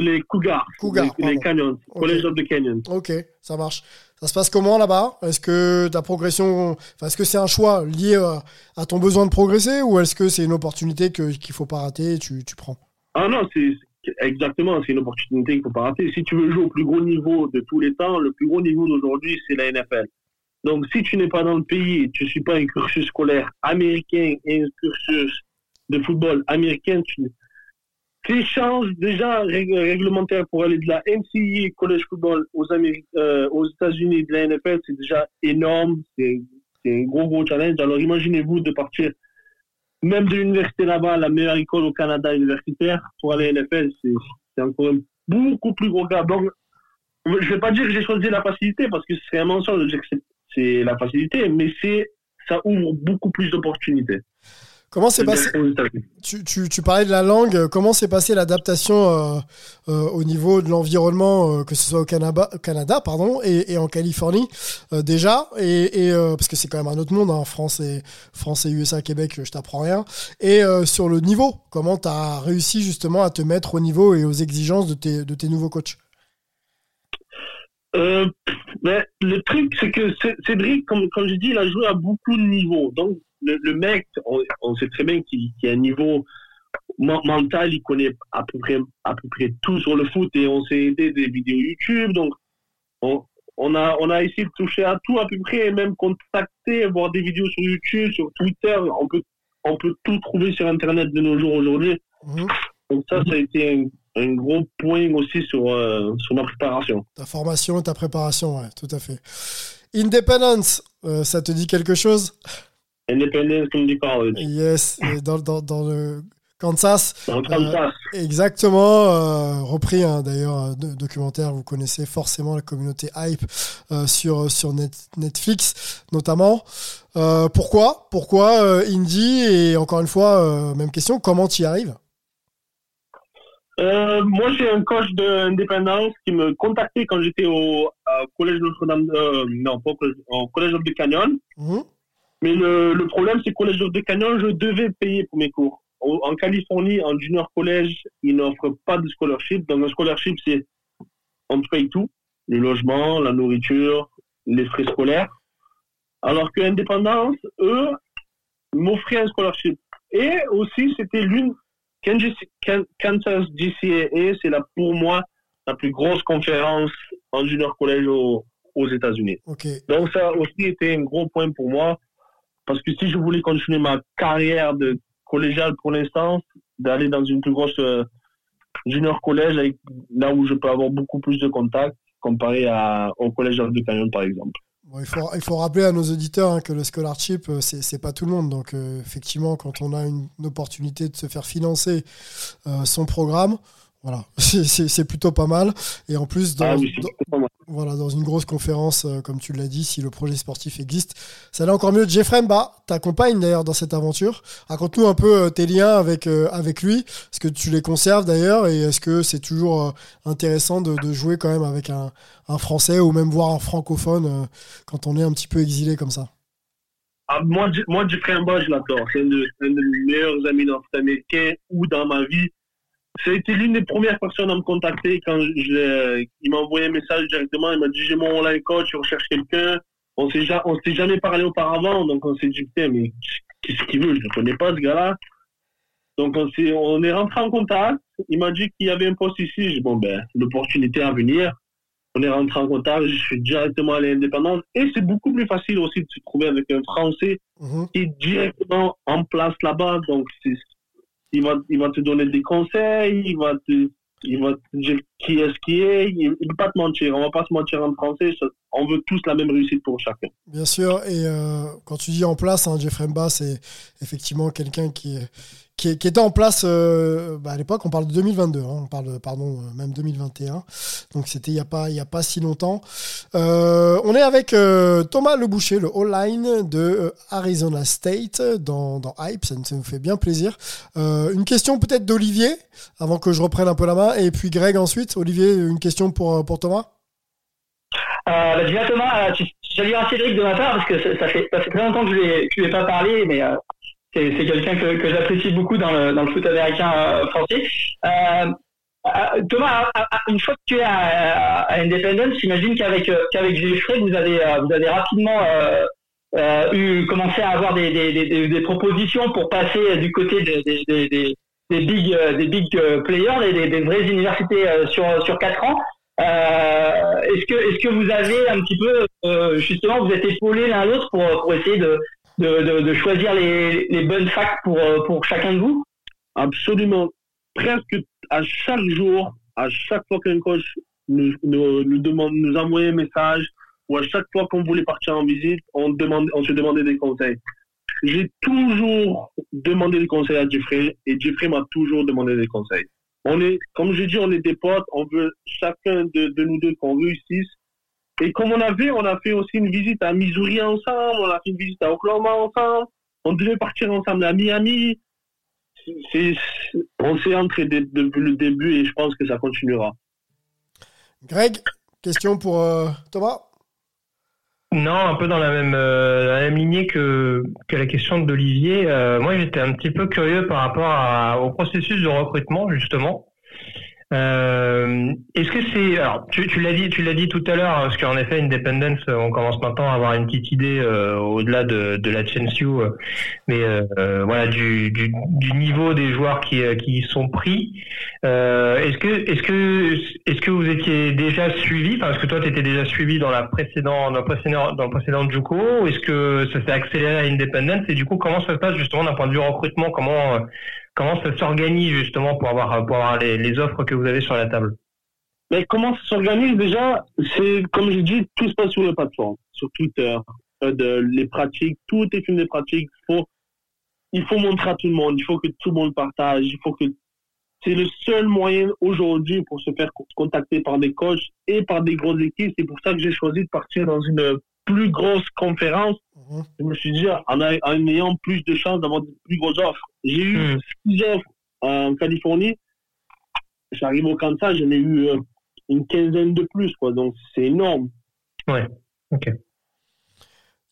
les Cougars. Cougars, Les, les. Canyons. Ok. Collège of the Canyons. Ok, ça marche. Ça se passe comment là-bas? Est-ce que ta progression, enfin, est-ce que c'est un choix lié à, à ton besoin de progresser ou est-ce que c'est une opportunité qu'il faut pas rater et tu, tu prends? Ah non, c'est- exactement, c'est une opportunité qu'il faut pas rater. Si tu veux jouer au plus gros niveau de tous les temps, le plus gros niveau d'aujourd'hui, c'est la NFL. Donc, si tu n'es pas dans le pays, tu suis pas un cursus scolaire américain et un cursus de football américain, tu tes chances déjà rég- réglementaires pour aller de la NCAA college football aux, euh, aux États-Unis de la NFL, c'est déjà énorme. C'est un gros, gros challenge. Alors, imaginez-vous de partir même de l'université là-bas, la meilleure école au Canada universitaire, pour aller à NFL, c'est encore beaucoup plus gros gap. Donc, je vais pas dire que j'ai choisi la facilité parce que c'est un mensonge de dire que c'est la facilité, mais c'est ça ouvre beaucoup plus d'opportunités. Comment s'est passé Aux États-Unis. tu, tu, tu parlais de la langue. euh, Comment s'est passée l'adaptation euh, euh, au niveau de l'environnement, euh, que ce soit au Canada, Canada pardon, et, et en Californie déjà, et, et, parce que c'est quand même un autre monde, hein, France et France et USA, Québec, je t'apprends rien. Et sur le niveau, comment tu as réussi justement à te mettre au niveau et aux exigences de tes, de tes nouveaux coachs? Euh, mais le truc, c'est que Cédric, comme, comme je dis, il a joué à beaucoup de niveaux. Donc, le, le mec, on, on sait très bien qu'il qu'il a un niveau men- mental, il connaît à peu près, à peu près tout sur le foot et on s'est aidé des vidéos YouTube. Donc, on, on a, on a essayé de toucher à tout à peu près, et même contacter, voir des vidéos sur YouTube, sur Twitter. On peut, on peut tout trouver sur Internet de nos jours aujourd'hui. Mhm. Donc ça, ça a été un, un gros point aussi sur, euh, sur ma préparation. Ta formation, ta préparation, ouais, tout à fait. Independence, euh, ça te dit quelque chose? Independence Community College. Yes, et dans, dans, dans le Kansas. Dans le Kansas. Exactement, euh, repris hein, d'ailleurs documentaire, vous connaissez forcément la communauté hype euh, sur sur Net- Netflix notamment. Euh, pourquoi? Pourquoi euh, Indie Et encore une fois, euh, même question, comment tu y arrives? Euh, moi, j'ai un coach d'indépendance qui me contactait quand j'étais au, collège Notre-Dame, euh, non, pas au collège, au collège the Canyon. Mhm. Mais le, le problème, c'est qu'au collège the Canyon, je devais payer pour mes cours. Au- En Californie, en junior collège, ils n'offrent pas de scholarship. Donc, un scholarship, c'est, on te paye tout. Le logement, la nourriture, les frais scolaires. Alors que Indépendance, eux, m'offraient un scholarship. Et aussi, c'était l'une, Kansas GCAA, c'est la, pour moi, la plus grosse conférence en junior collège aux, aux États-Unis. Donc ça aussi était un gros point pour moi, parce que si je voulais continuer ma carrière de collégiale pour l'instant, d'aller dans une plus grosse euh, junior collège, avec, là où je peux avoir beaucoup plus de contacts, comparé à, au collège de Canyon par exemple. Bon, il, faut, il faut rappeler à nos auditeurs hein, que le scholarship, euh, c'est c'est pas tout le monde. Donc, euh, effectivement, quand on a une, une opportunité de se faire financer euh, son programme, voilà, c'est- plutôt pas mal. Et en plus, dans, ah oui, dans- pas mal. Voilà, dans une grosse conférence, euh, comme tu l'as dit, si le projet sportif existe, ça allait encore mieux. Jeffrey Mba t'accompagne d'ailleurs dans cette aventure. Raconte-nous un peu euh, tes liens avec, euh, avec lui. Est-ce que tu les conserves d'ailleurs et est-ce que c'est toujours intéressant de, jouer quand même avec un, un Français ou même voir un francophone quand on est un petit peu exilé comme ça? Ah, moi, Jeffrey Mba, je l'adore. C'est un, un de mes meilleurs amis nord-américains ou dans ma vie. Ça a été l'une des premières personnes à me contacter quand je, l'ai- il m'a envoyé un message directement. Il m'a dit, j'ai mon online coach, je recherche quelqu'un. On s'est ja- s'est jamais parlé auparavant, donc on s'est dit, putain, mais qu'est-ce qu'il veut? Je ne connais pas, ce gars-là. Donc, on, s'est- on est rentré en contact. Il m'a dit qu'il y avait un poste ici. J'ai dit, bon, ben, l'opportunité à venir. On est rentré en contact. Je suis directement allé à l'indépendance. Et c'est beaucoup plus facile aussi de se trouver avec un Français Mhm. qui est directement en place là-bas. Donc, c'est- il va, il va te donner des conseils, il va te, il va dire qui est ce qui est. Il ne peut pas te mentir. On va pas se mentir en français. Ça- On veut tous la même réussite pour chacun. Bien sûr, et euh, quand tu dis en place, hein, Jeffrey Mba, c'est effectivement quelqu'un qui qui, était en place euh, bah, à l'époque. On parle de 2022, hein, on parle pardon, euh, même 2021. Donc c'était il n'y a pas a pas si longtemps. on est avec Thomas Le Boucher, le all-line de Arizona State dans, dans Hype. Ça, nous fait bien plaisir. une question peut-être d'Olivier avant que je reprenne un peu la main, et puis Greg ensuite. Olivier, une question pour pour Thomas. Euh, bah, Thomas, je vais dire à Cédric de ma part parce que ça, fait, ça fait très longtemps que je ne lui ai pas parlé, mais c'est quelqu'un que, que j'apprécie beaucoup dans le, dans le foot américain euh, français. Euh, euh, Thomas, une fois que tu es à, à Independence, j'imagine qu'avec qu'avec vous avez vous avez rapidement euh, eu commencé à avoir des, des, des, des, propositions pour passer du côté des, des, des, des big des big players, des, des, vraies universités sur sur quatre ans. Euh, est-ce que est-ce que vous avez un petit peu justement vous êtes épaulés l'un l'autre pour pour essayer de de, de, choisir les, les, bonnes facs pour, euh, pour chacun de vous? Absolument. Presque à chaque jour, à chaque fois qu'un coach nous, nous, nous, demande, nous envoyait un message, ou à chaque fois qu'on voulait partir en visite, on, demande, on se demandait des conseils. J'ai toujours demandé des conseils à Jeffrey, et Jeffrey m'a toujours demandé des conseils. On est, comme j'ai dit, on est des potes, on veut chacun de, de nous deux qu'on réussisse, et comme on a vu, on a fait aussi une visite à Missouri ensemble, on a fait une visite à Oklahoma ensemble, on devait partir ensemble à Miami. on s'est entré depuis le début et je pense que ça continuera. Greg, question pour euh, Thomas? Non, un peu dans la même, euh, la même lignée que, que la question d'Olivier. Euh, moi, j'étais un petit peu curieux par rapport au processus de recrutement, justement. Euh, Est-ce que c'est alors tu, tu l'as dit tu l'as dit tout à l'heure parce qu'en effet Independence on commence maintenant à avoir une petite idée euh, au-delà de, de la Chenshu euh, mais euh, voilà du, du, du, niveau des joueurs qui qui sont pris. Est-ce que est-ce que est-ce que vous étiez déjà suivi parce que toi tu étais déjà suivi dans la précédente dans le précédent dans le précédent Juco est-ce que ça s'est accéléré à Independence? Et du coup comment ça se passe justement d'un point de vue recrutement? Comment comment ça s'organise justement pour avoir, pour avoir les, offres que vous avez sur la table? Mais comment ça s'organise déjà C'est comme je dis, tout se passe sur la plateforme, sur Twitter, de, les pratiques, tout est une des pratiques. Il faut montrer à tout le monde, il faut que tout le monde partage, il faut que c'est le seul moyen aujourd'hui pour se faire contacter par des coachs et par des grosses équipes. C'est pour ça que j'ai choisi de partir dans une plus grosse conférence. Mhm. Je me suis dit, en, ayant plus de chances d'avoir de plus grosses offres. J'ai eu hmm. six offres en Californie. J'arrive au Kansas, j'en ai eu euh, une quinzaine de plus, quoi. Donc, c'est énorme. Ouais, ok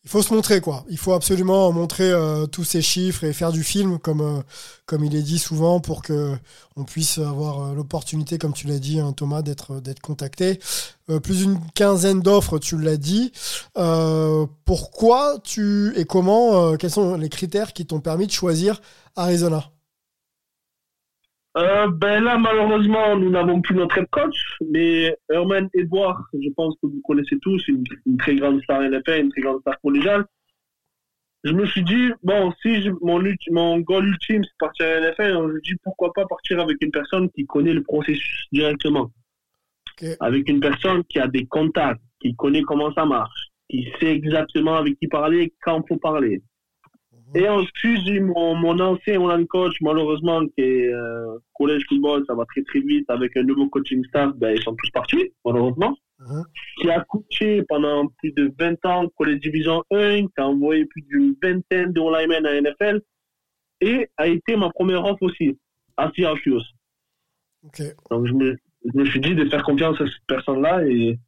il faut se montrer quoi. Il faut absolument montrer euh, tous ces chiffres et faire du film comme euh, comme il est dit souvent pour que on puisse avoir euh, l'opportunité, comme tu l'as dit hein, Thomas, d'être d'être contacté. plus d'une quinzaine d'offres, tu l'as dit. pourquoi tu et comment Quels sont les critères qui t'ont permis de choisir Arizona? Euh, ben là, malheureusement, nous n'avons plus notre head coach, mais Herman Edouard, je pense que vous connaissez tous, une, une très grande star NFL, une très grande star collégiale. Je me suis dit, bon, si mon, mon goal ultime, c'est partir à la NFL, je me dis pourquoi pas partir avec une personne qui connaît le processus directement. Avec une personne qui a des contacts, qui connaît comment ça marche, qui sait exactement avec qui parler, quand il faut parler. Et ensuite, j'ai mon, mon ancien mon coach, malheureusement, qui est euh, collège football, ça va très très vite. Avec un nouveau coaching staff, ben, ils sont tous partis, malheureusement. Uh-huh. Qui a coaché pendant plus de 20 ans collège division 1, qui a envoyé plus d'une vingtaine de linemen à NFL. Et a été ma première offre aussi, à Syracuse. Okay. Donc je me, je me suis dit de faire confiance à cette personne-là et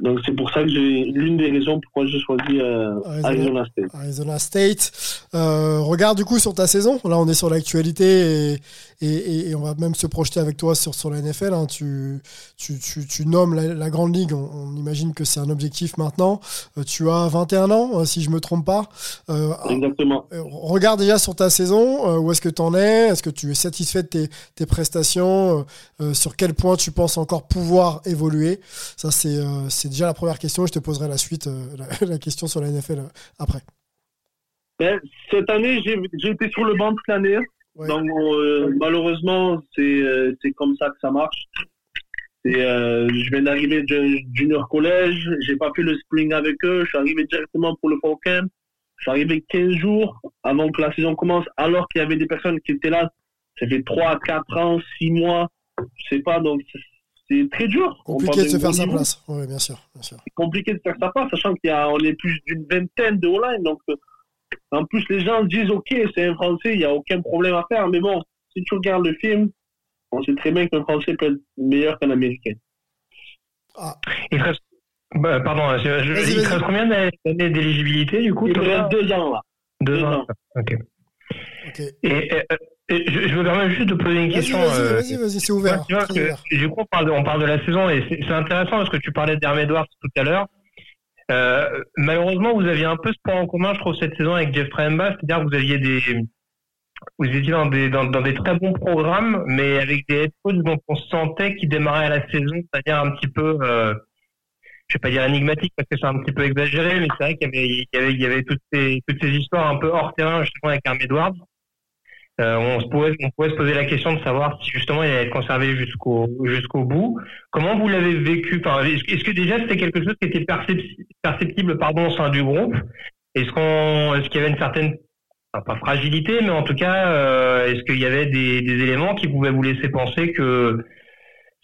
donc c'est pour ça que j'ai l'une des raisons pourquoi j'ai choisi euh, Arizona, State. Arizona State. Euh, regarde du coup sur ta saison. Là, on est sur l'actualité et, et, et, on va même se projeter avec toi sur, sur la NFL. Hein. Tu, tu, tu, tu, nommes la, Grande Ligue. On, imagine que c'est un objectif maintenant. Euh, tu as 21 ans, euh, si je me trompe pas. Exactement. regarde déjà sur ta saison. où est-ce que tu en es? Est-ce que tu es satisfait de tes, tes prestations? Sur quel point tu penses encore pouvoir évoluer? Ça, c'est c'est déjà la première question. Je te poserai la suite, la, la question sur la NFL après. Ben, cette année, j'ai été sur le banc toute l'année. Donc euh, malheureusement, c'est euh, comme ça que ça marche. Euh, je viens d'arriver de junior collège, j'ai pas fait le spring avec eux, je suis arrivé directement pour le fall camp. J'arrivais 15 jours avant que la saison commence, alors qu'il y avait des personnes qui étaient là. Ça fait 3, 4 ans, 6 mois, je sais pas, donc c'est- très dur. Compliqué de se faire sa niveau. place. Oui, bien sûr. Bien sûr. C'est compliqué de faire sa place, sachant qu'il y a, on est plus d'une vingtaine de O-line, donc euh, en plus les gens se disent ok, c'est un Français, il n'y a aucun problème à faire, mais bon, si tu regardes le film, on sait très bien qu'un Français peut être meilleur qu'un Américain. Il te reste- bah, pardon, je- je- Vas-y, il te reste combien d'années d'éligibilité du coup Il me reste deux ans là. Deux deux ans. ans. Ok. Et, euh, et je, je me permets juste de poser une question. vas-y, euh, vas-y, vas-y, c'est ouvert. tu vois très que, ouvert. du coup, on parle, de, on parle de la saison et c'est intéressant parce que tu parlais d'Herm Edwards tout à l'heure. Euh, malheureusement, vous aviez un peu ce point en commun, je trouve, cette saison avec Jeff Tremba, c'est-à-dire que vous aviez des, vous étiez dans des, dans, dans des très bons programmes, mais avec des head coachs dont on sentait qu'ils démarraient à la saison, c'est-à-dire un petit peu, euh, je vais pas dire énigmatique parce que c'est un petit peu exagéré, mais c'est vrai qu'il y avait, il y avait, il y avait toutes ces, toutes ces histoires un peu hors terrain justement avec Herm Edwards. Euh, on, se pouvait, on pouvait se poser la question de savoir si justement il allait être conservé jusqu'au jusqu'au bout. Comment vous l'avez vécu Est-ce que déjà c'était quelque chose qui était percepti- perceptible pardon, au sein du groupe? Est-ce qu'on est-ce qu'il y avait une certaine enfin, pas fragilité, mais en tout cas, euh, est-ce qu'il y avait des, des éléments qui pouvaient vous laisser penser que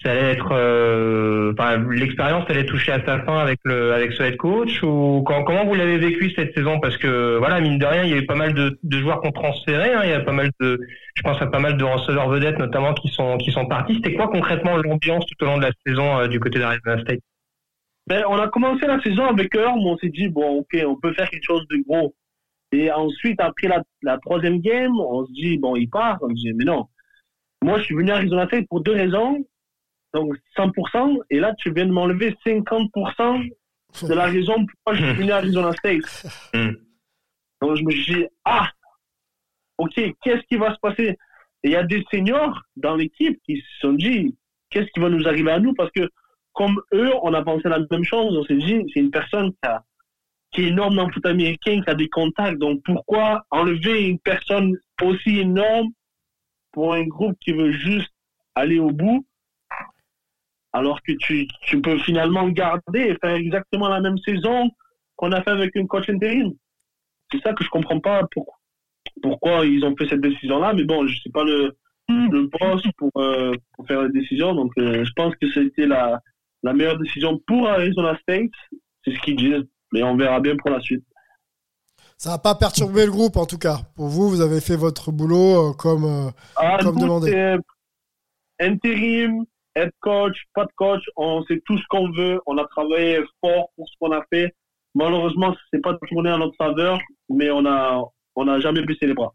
ça allait être, euh, l'expérience allait toucher à sa fin avec le avec ce head coach ou comment vous l'avez vécu cette saison? Parce que voilà, mine de rien, il y a eu pas mal de, joueurs qui ont transféré. hein, il y a pas mal de, je pense à pas mal de receveurs vedettes notamment qui sont qui sont partis. C'était quoi concrètement l'ambiance tout au long de la saison euh, du côté d'Arizona State? Ben, on a commencé la saison avec mais on s'est dit, bon, ok, on peut faire quelque chose de gros. Et ensuite, après la, la troisième game, on se dit, bon, il part. On se dit, mais non. Moi, je suis venu à Arizona State pour deux raisons. Donc, 100%. Et là, tu viens de m'enlever 50% de la raison pourquoi je suis venu à Arizona State. Hmm. Donc, je me dit, ah, ok, qu'est-ce qui va se passer? Et il y a des seniors dans l'équipe qui se sont dit, qu'est-ce qui va nous arriver à nous? Parce que, comme eux, on a pensé la même chose. On s'est dit, c'est une personne qui, a- qui est énorme dans le foot américain, qui a des contacts. Donc, pourquoi enlever une personne aussi énorme pour un groupe qui veut juste aller au bout? Alors que tu, tu peux finalement garder et faire exactement la même saison qu'on a fait avec un coach intérim. C'est ça que je comprends pas pourquoi, pourquoi ils ont fait cette décision-là, mais bon, je sais pas le, le boss pour, euh, pour faire la décision, donc euh, je pense que c'était la, la meilleure décision pour Arizona State, c'est ce qu'ils disent, mais on verra bien pour la suite. Ça n'a pas perturbé le groupe, en tout cas. Pour vous, vous avez fait votre boulot euh, comme. euh, Ah, Comme demandé. c'est Intérim, head coach, pas de coach, on sait tout ce qu'on veut. On a travaillé fort pour ce qu'on a fait. Malheureusement, c'est pas tourné à notre faveur, mais on a, on n'a jamais baissé les bras.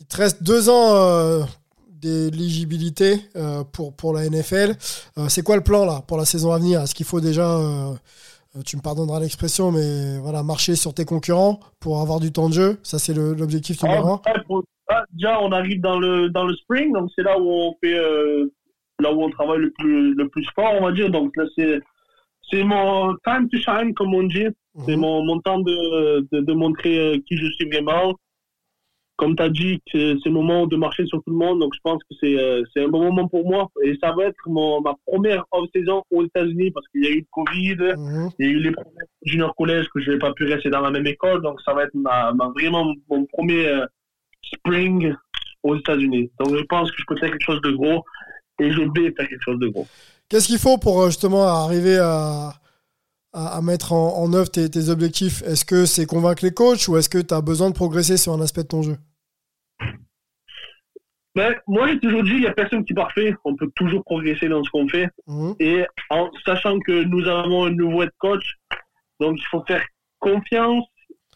Il te reste deux ans euh, d'éligibilité euh, pour, pour la NFL. Euh, c'est quoi le plan là pour la saison à venir? Est-ce qu'il faut déjà, tu me pardonneras l'expression, mais voilà, marcher sur tes concurrents pour avoir du temps de jeu? Ça, c'est l'objectif numéro un. Ah, ah, déjà, on arrive dans le, dans le spring, donc c'est là où on fait, là où on travaille le plus, le plus fort, on va dire. Donc là, c'est, c'est mon time to shine, comme on dit. C'est Mhm. mon, mon temps de, de, de montrer euh, qui je suis vraiment. Comme tu as dit, c'est le moment de marcher sur tout le monde. Donc, je pense que c'est euh, c'est un bon moment pour moi. Et ça va être mon, ma première off-saison aux États-Unis parce qu'il y a eu le Covid. Mhm. Il y a eu les problèmes junior collège que je n'ai pas pu rester dans la même école. Donc, ça va être ma, ma- vraiment mon premier euh, spring aux États-Unis. Donc, je pense que je peux faire quelque chose de gros et je vais faire quelque chose de gros. Qu'est-ce qu'il faut pour euh, justement arriver à, à, à mettre en, en œuvre tes, tes objectifs? Est-ce que c'est convaincre les coachs ou est-ce que tu as besoin de progresser sur un aspect de ton jeu? Ben, moi, j'ai toujours dit, il n'y a personne qui est parfait. On peut toujours progresser dans ce qu'on fait. Mhm. Et en sachant que nous avons un nouveau head coach, donc il faut faire confiance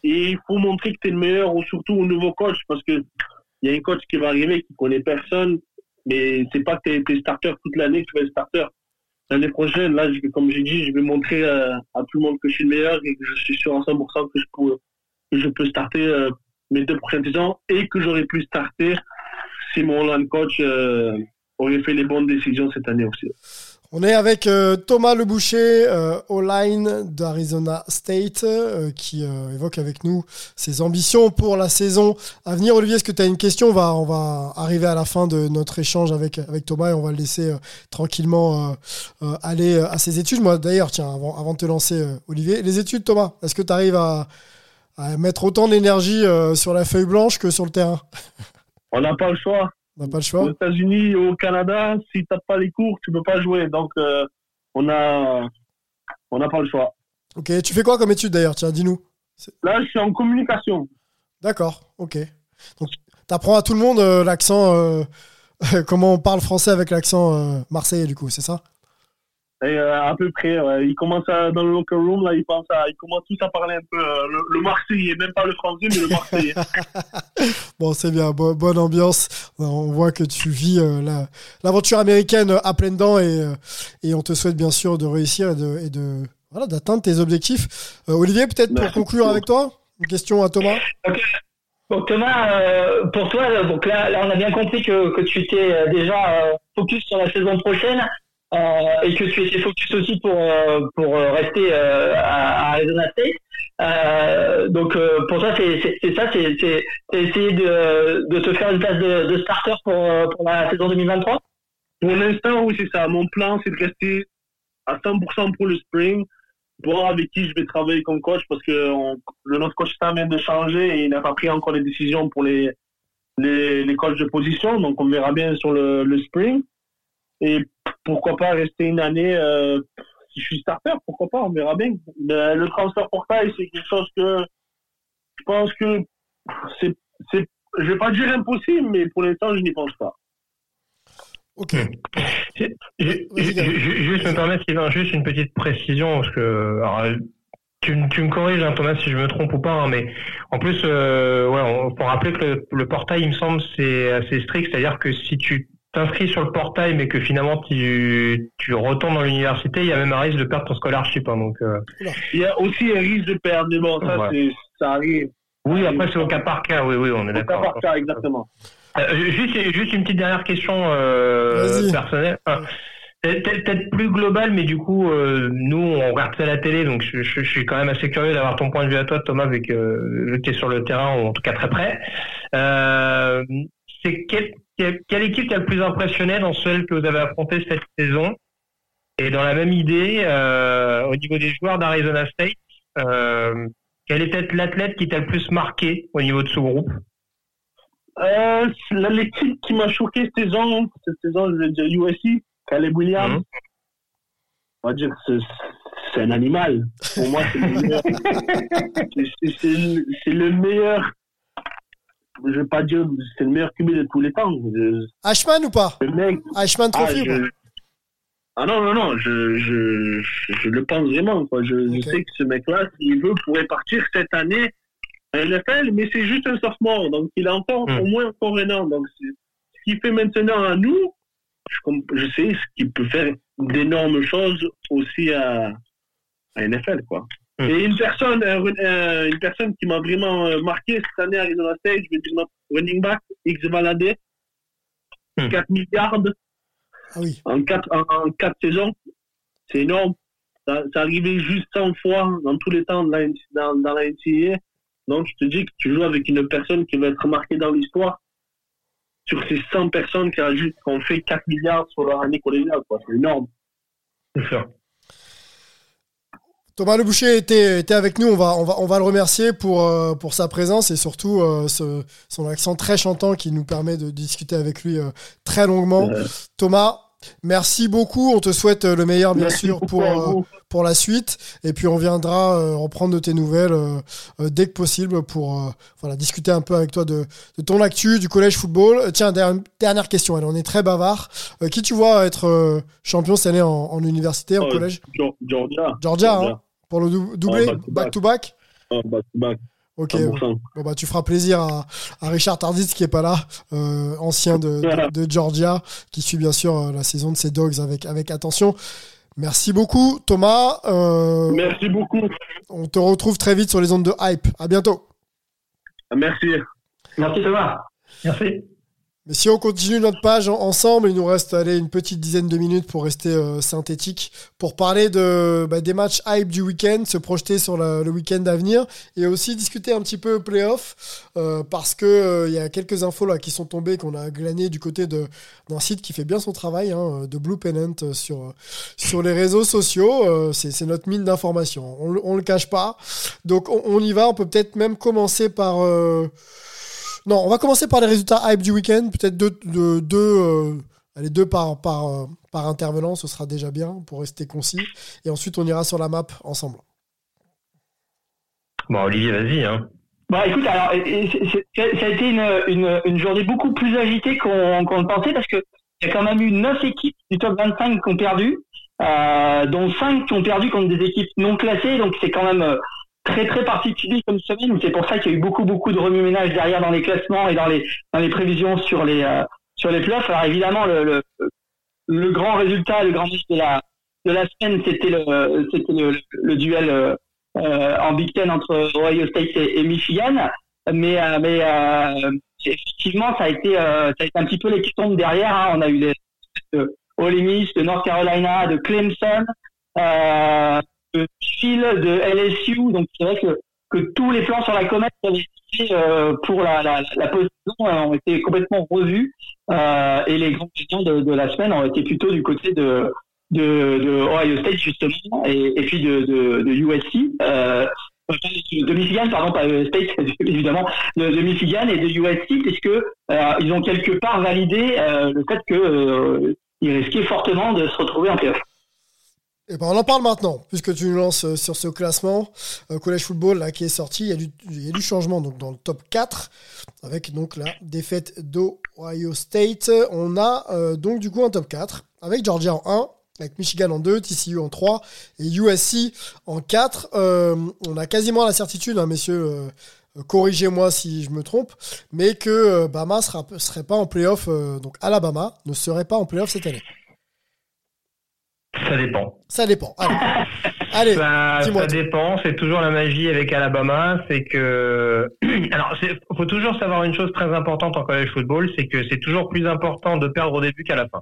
et il faut montrer que tu es le meilleur, ou surtout au nouveau coach, parce que il y a un coach qui va arriver qui connaît personne, mais c'est pas que tu es, starter toute l'année tu vas être starter. L'année prochaine, là, je comme j'ai dit, je vais montrer euh, à tout le monde que je suis le meilleur et que je suis sûr à 100% que je peux, que je peux starter euh, mes deux prochaines saisons et que j'aurais pu starter si mon line coach euh, aurait fait les bonnes décisions cette année aussi. On est avec euh, Thomas Leboucher, euh, O-line d'Arizona State, euh, qui euh, évoque avec nous ses ambitions pour la saison à venir. Olivier, est-ce que tu as une question? On va, arriver à la fin de notre échange avec, Thomas et on va le laisser euh, tranquillement euh, euh, aller euh, à ses études. Moi, d'ailleurs, tiens, avant, de te lancer, euh, Olivier, les études, Thomas, est-ce que tu arrives à, mettre autant d'énergie euh, sur la feuille blanche que sur le terrain? On n'a pas le choix. On n'a pas le Aux choix. États-Unis, au Canada, si t'as pas les cours, tu peux pas jouer. Donc, euh, on a, on n'a pas le choix. Ok, tu fais quoi comme étude d'ailleurs? Tiens, dis-nous. Là, je suis en communication. D'accord, ok. Donc, t'apprends à tout le monde euh, l'accent, euh, comment on parle français avec l'accent marseillais du coup, c'est ça? Et, euh, à peu près, ouais. Ils commencent à, dans le locker room, là, ils pensent à, ils commencent tous à parler un peu euh, le, le marseillais, même pas le français, mais le marseillais. Bon, c'est bien, bo- bonne ambiance. On voit que tu vis euh, la- l'aventure américaine à pleines dents et, euh, et on te souhaite bien sûr de réussir et de, et de voilà, d'atteindre tes objectifs. Euh, Olivier, peut-être pour conclure avec toi, une question à Thomas. Donc Thomas, euh, pour toi, là, donc là, là, on a bien compris que, que tu étais euh, déjà euh, focus sur la saison prochaine et que tu étais focus aussi pour euh, pour euh, rester euh, à, à Arizona State. Euh, donc euh, pour toi, c'est ça, c'est essayer de, de te faire une place de, starter pour euh, pour la saison 2023. Pour l'instant, oui, c'est ça. Mon plan, c'est de rester à 100% pour le spring, voir avec qui je vais travailler comme coach, parce que le notre coach staff vient de changer et il n'a pas pris encore les décisions pour les, les, les coachs de position. Donc, on verra bien sur le, le spring. Et pourquoi pas rester une année, euh, si je suis starter, pourquoi pas, on verra bien. Mais le transfert portail, c'est quelque chose que je pense que c'est, c'est, je vais pas dire impossible, mais pour l'instant, je n'y pense pas. Ok. Juste me permettre, Sylvain, juste une petite précision, parce que alors, tu, me- tu me corriges, hein, Thomas, si je me trompe ou pas, hein, mais en plus, euh, ouais, on faut rappeler que le, le portail, il me semble, c'est assez strict, c'est-à-dire que si tu t'inscris sur le portail, mais que finalement tu, tu retournes dans l'université, il y a même un risque de perdre ton scholarship. hein, donc, euh, Il y a aussi un risque de perdre, mais bon, ça, Ouais. ça arrive. oui, après c'est au cas par cas, oui, oui, on est Au cas d'accord. par cas, exactement. Euh, juste, juste une petite dernière question euh, personnelle. Enfin, peut-être plus globale, mais du coup, euh, nous, on regarde ça à la télé, donc je, je- je suis quand même assez curieux d'avoir ton point de vue à toi, Thomas, vu que tu es sur le terrain, ou en tout cas très près. Euh, c'est quelle, quelle, équipe t'a le plus impressionné dans celle que vous avez affrontée cette saison Et dans la même idée, euh, au niveau des joueurs d'Arizona State, euh, quel est peut-être l'athlète qui t'a le plus marqué au niveau de ce groupe Euh, l'équipe qui m'a choqué cette saison, cette saison, dire USC, Caleb Williams. Mhm. On va dire que c'est, un animal. Pour moi, c'est le meilleur. c'est, c'est- c'est le- c'est le meilleur. Je vais pas dire c'est le meilleur QB de tous les temps. Je- Ashman ou pas le mec. Ashman Ah, Trophy ou pas je- ah non, non, non, je, je, je, je le pense vraiment. Quoi. Je, sais que ce mec-là, s'il veut, pourrait partir cette année à NFL, mais c'est juste un sophomore. Donc, il a encore Hmm. au moins encore un an. Donc, ce qu'il fait maintenant à nous, je, sais ce qu'il peut faire d'énormes choses aussi à, à NFL. Quoi. Hmm. Et une personne, un run- un- une personne qui m'a vraiment euh, marqué cette année à Arizona State, je vais dire notre running back, X Valadé, Hmm. 4 milliards Ah oui. en quatre, en, en quatre saisons, c'est énorme. Ça, ça arrivait juste 100 fois dans tous les temps de la, dans, dans la NCAA. Donc, je te dis que tu joues avec une personne qui va être marquée dans l'histoire sur ces 100 personnes qui, a juste, qui ont fait 4 milliards sur leur année collégiale. quoi. C'est énorme. C'est sûr. Thomas Le Boucher était, était avec nous. On va, on va, on va le remercier pour, euh, pour sa présence et surtout euh, ce- son accent très chantant qui nous permet de discuter avec lui euh, très longuement. Thomas, merci beaucoup. On te souhaite euh, le meilleur, bien merci sûr, pour, euh, pour la suite. Et puis on viendra euh, reprendre de tes nouvelles euh, dès que possible pour voilà, discuter un peu avec toi de, de ton actu, du collège football. Tiens, der- dernière question. Allez, on est très bavard. Qui tu vois être champion cette année en, en université, en collège? Geor- Georgia. Georgia, hein, pour le dou- doublé, back to back. Ok, 100%. bon bah tu feras plaisir à, à Richard Tarditz qui est pas là, euh, ancien de, de, de Georgia, qui suit bien sûr euh, la saison de ses Dogs avec, avec attention. Merci beaucoup Thomas, euh, Merci beaucoup. on te retrouve très vite sur les ondes de Hype. À bientôt. Merci. Merci Thomas. Merci. Mais si on continue notre page ensemble, il nous reste allez, une petite dizaine de minutes pour rester euh, synthétique, pour parler de, bah, des matchs hype du week-end, se projeter sur le week-end à venir et aussi discuter un petit peu playoff euh, parce que euh, il y a quelques infos là qui sont tombées qu'on a glanées du côté d'un site qui fait bien son travail, hein, de Blue Pennant sur, sur les réseaux sociaux. c'est, c'est notre mine d'informations. On, on le cache pas. Donc on, on y va. On peut peut-être même commencer par non, on va commencer par les résultats hype du week-end. Peut-être deux, deux, deux, euh, allez, deux par, par, euh, par intervenant, ce sera déjà bien pour rester concis. Et ensuite, on ira sur la map ensemble. Bon, Olivier, vas-y. Hein. Bah écoute, alors ça a été une, une, une journée beaucoup plus agitée qu'on le pensait parce que il y a quand même eu 9 équipes du top 25 qui ont perdu, euh, dont 5 qui ont perdu contre des équipes non classées, donc c'est quand même très très particulier comme semaine. C'est pour ça qu'il y a eu beaucoup beaucoup de remue-ménage derrière dans les classements et dans les dans les prévisions sur les euh, sur les playoffs. Alors évidemment le, le, le grand résultat, le grand match de la de la semaine, c'était le c'était le, le, duel euh, euh, en Big Ten entre Ohio State et, Michigan. Mais euh, mais effectivement ça a été ça a été un petit peu les qui tombent derrière. Hein. On a eu les de Ole Miss, de North Carolina, de Clemson. Euh, de fil de LSU. Donc c'est vrai que, que tous les plans sur la comète euh, pour la, la, la position euh, ont été complètement revus euh, et les grands gagnants de, la semaine ont été plutôt du côté de, Ohio State justement et, puis de, USC. Euh, de Michigan, pardon, pas State, évidemment, de, Michigan et de USC, puisque ont quelque part validé le fait qu'ils risquaient fortement de se retrouver en playoff. Et eh ben on en parle maintenant, puisque tu nous lances euh, sur ce classement euh, Collège Football là, qui est sorti. Il y, a du, changement donc, dans le top 4, avec donc la défaite d'Ohio State. On a euh, donc du coup un top 4, avec Georgia en 1, avec Michigan en 2, TCU en 3 et USC en 4. on a quasiment la certitude, hein, messieurs, corrigez-moi si je me trompe, mais que Bama ne serait pas en playoff, donc Alabama ne serait pas en playoff cette année. Ça dépend. Ça dépend. Allez, ça, ça dépend. C'est toujours la magie avec Alabama, c'est que alors il faut toujours savoir une chose très importante en college football, c'est que c'est toujours plus important de perdre au début qu'à la fin.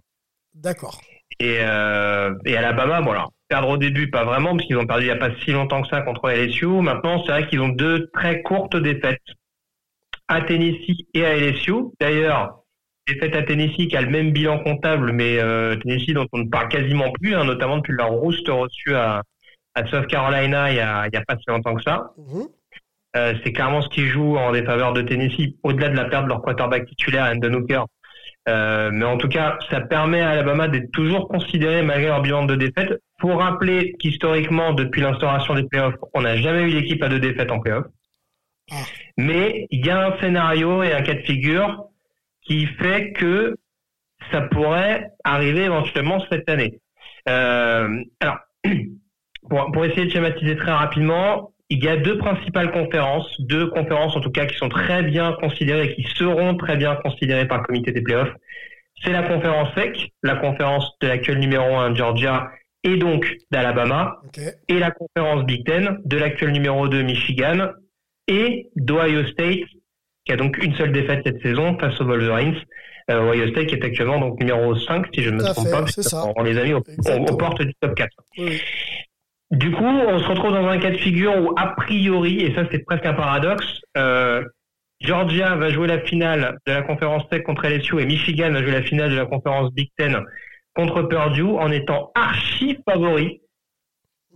D'accord. Et, euh, et Alabama, bon alors perdre au début pas vraiment parce qu'ils ont perdu il y a pas si longtemps que ça contre LSU. Maintenant c'est vrai qu'ils ont deux très courtes défaites à Tennessee et à LSU. D'ailleurs défaite à Tennessee qui a le même bilan comptable, mais euh, Tennessee dont on ne parle quasiment plus, hein, notamment depuis leur roost reçu à, à South Carolina il y, a, il y a pas si longtemps que ça. Mhm. Euh, c'est clairement ce qui joue en défaveur de Tennessee, au-delà de la perte de leur quarterback titulaire, Andon Hooker. Euh, mais en tout cas, ça permet à Alabama d'être toujours considéré malgré leur bilan de défaite. Pour rappeler qu'historiquement, depuis l'instauration des playoffs, on n'a jamais eu d'équipe à deux défaites en playoffs. Ah. Mais il y a un scénario et un cas de figure qui fait que ça pourrait arriver éventuellement cette année. Euh, alors, pour, pour, essayer de schématiser très rapidement, il y a deux principales conférences, deux conférences en tout cas qui sont très bien considérées et qui seront très bien considérées par le comité des playoffs. C'est la conférence SEC, la conférence de l'actuel numéro 1 Georgia et donc d'Alabama, et la conférence Big Ten de l'actuel numéro 2 Michigan et d'Ohio State qui a donc une seule défaite cette saison face aux Wolverines. Euh, Ohio State qui est actuellement donc numéro 5, si je ne me trompe pas. On les a mis aux, portes du top 4. Du coup, on se retrouve dans un cas de figure où, a priori, et ça c'est presque un paradoxe, euh, Georgia va jouer la finale de la conférence Tech contre LSU et Michigan va jouer la finale de la conférence Big Ten contre Purdue en étant archi favori.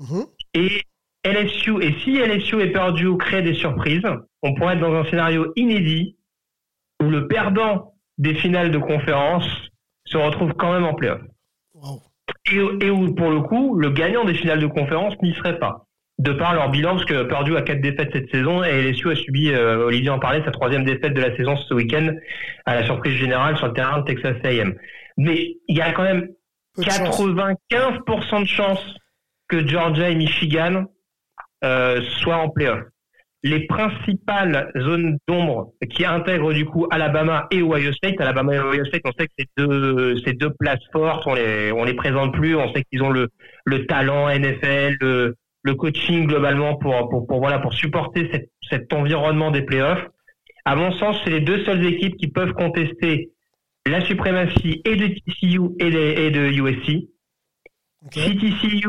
Mm-hmm. Et LSU, et si LSU et Purdue créent des surprises, on pourrait être dans un scénario inédit où le perdant des finales de conférence se retrouve quand même en playoff. Et, où, pour le coup, le gagnant des finales de conférence n'y serait pas. De par leur bilan, parce que Purdue a quatre défaites cette saison et LSU a subi, euh, Olivier en parlait, sa troisième défaite de la saison ce week-end à la surprise générale sur le terrain de Texas A&M. Mais il y a quand même 95% de chances que Georgia et Michigan euh, soient en playoff les principales zones d'ombre qui intègrent du coup Alabama et Ohio State. Alabama et Ohio State, on sait que c'est deux, c'est deux places fortes, on les, on les présente plus, on sait qu'ils ont le, le talent NFL, le, le coaching globalement pour, pour, pour, voilà, pour supporter cet, cet environnement des playoffs. À mon sens, c'est les deux seules équipes qui peuvent contester la suprématie et de TCU et de, et de USC. Ok. Si TCU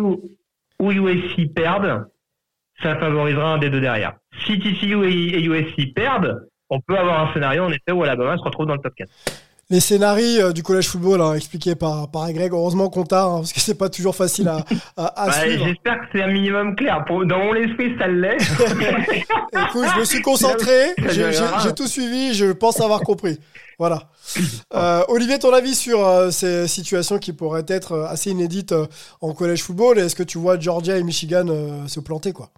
ou USC perdent, ça favorisera un des deux derrière. Si TCU et, USC perdent, on peut avoir un scénario en effet où Alabama se retrouve dans le top 4. Les scénarios euh, du collège football hein, expliqués par, par Greg, heureusement qu'on t'a, hein, parce que c'est pas toujours facile à, à, à Bah, suivre. J'espère que c'est un minimum clair. Pour- dans mon esprit, ça l'est. Écoute, je me suis concentré, j'ai tout suivi, je pense avoir compris. Voilà. Euh, Olivier, ton avis sur euh, ces situations qui pourraient être assez inédites euh, en collège football? Est-ce que tu vois Georgia et Michigan se planter quoi?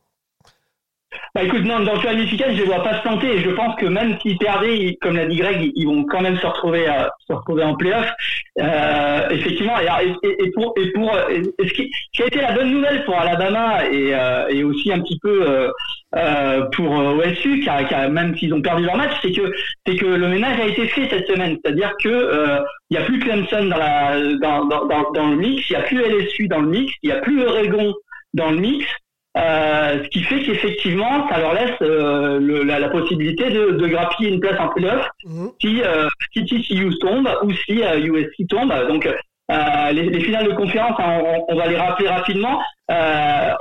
Bah écoute, non, dans le Michigan, je les vois pas se planter je pense que même s'ils perdaient, comme l'a dit Greg, ils- vont quand même se retrouver, euh, se retrouver en playoff. Euh, effectivement, et, et- pour, et pour et ce, qui, ce qui a été la bonne nouvelle pour Alabama et, euh, et aussi un petit peu euh, euh, pour euh, OSU, car, car même s'ils ont perdu leur match, c'est que c'est que le ménage a été fait cette semaine, c'est-à-dire que euh, il y a plus Clemson dans, la, dans, dans, dans, dans le mix, il y a plus LSU dans le mix, il y a plus Oregon dans le mix. Euh, ce qui fait qu'effectivement, ça leur laisse euh, le- la, la possibilité de, de grappiller une place en playoff Mhm. si, euh, si TCU tombe ou si euh, USC tombe. Donc, euh, les, les finales de conférence, hein, on, on va les rappeler rapidement. Euh,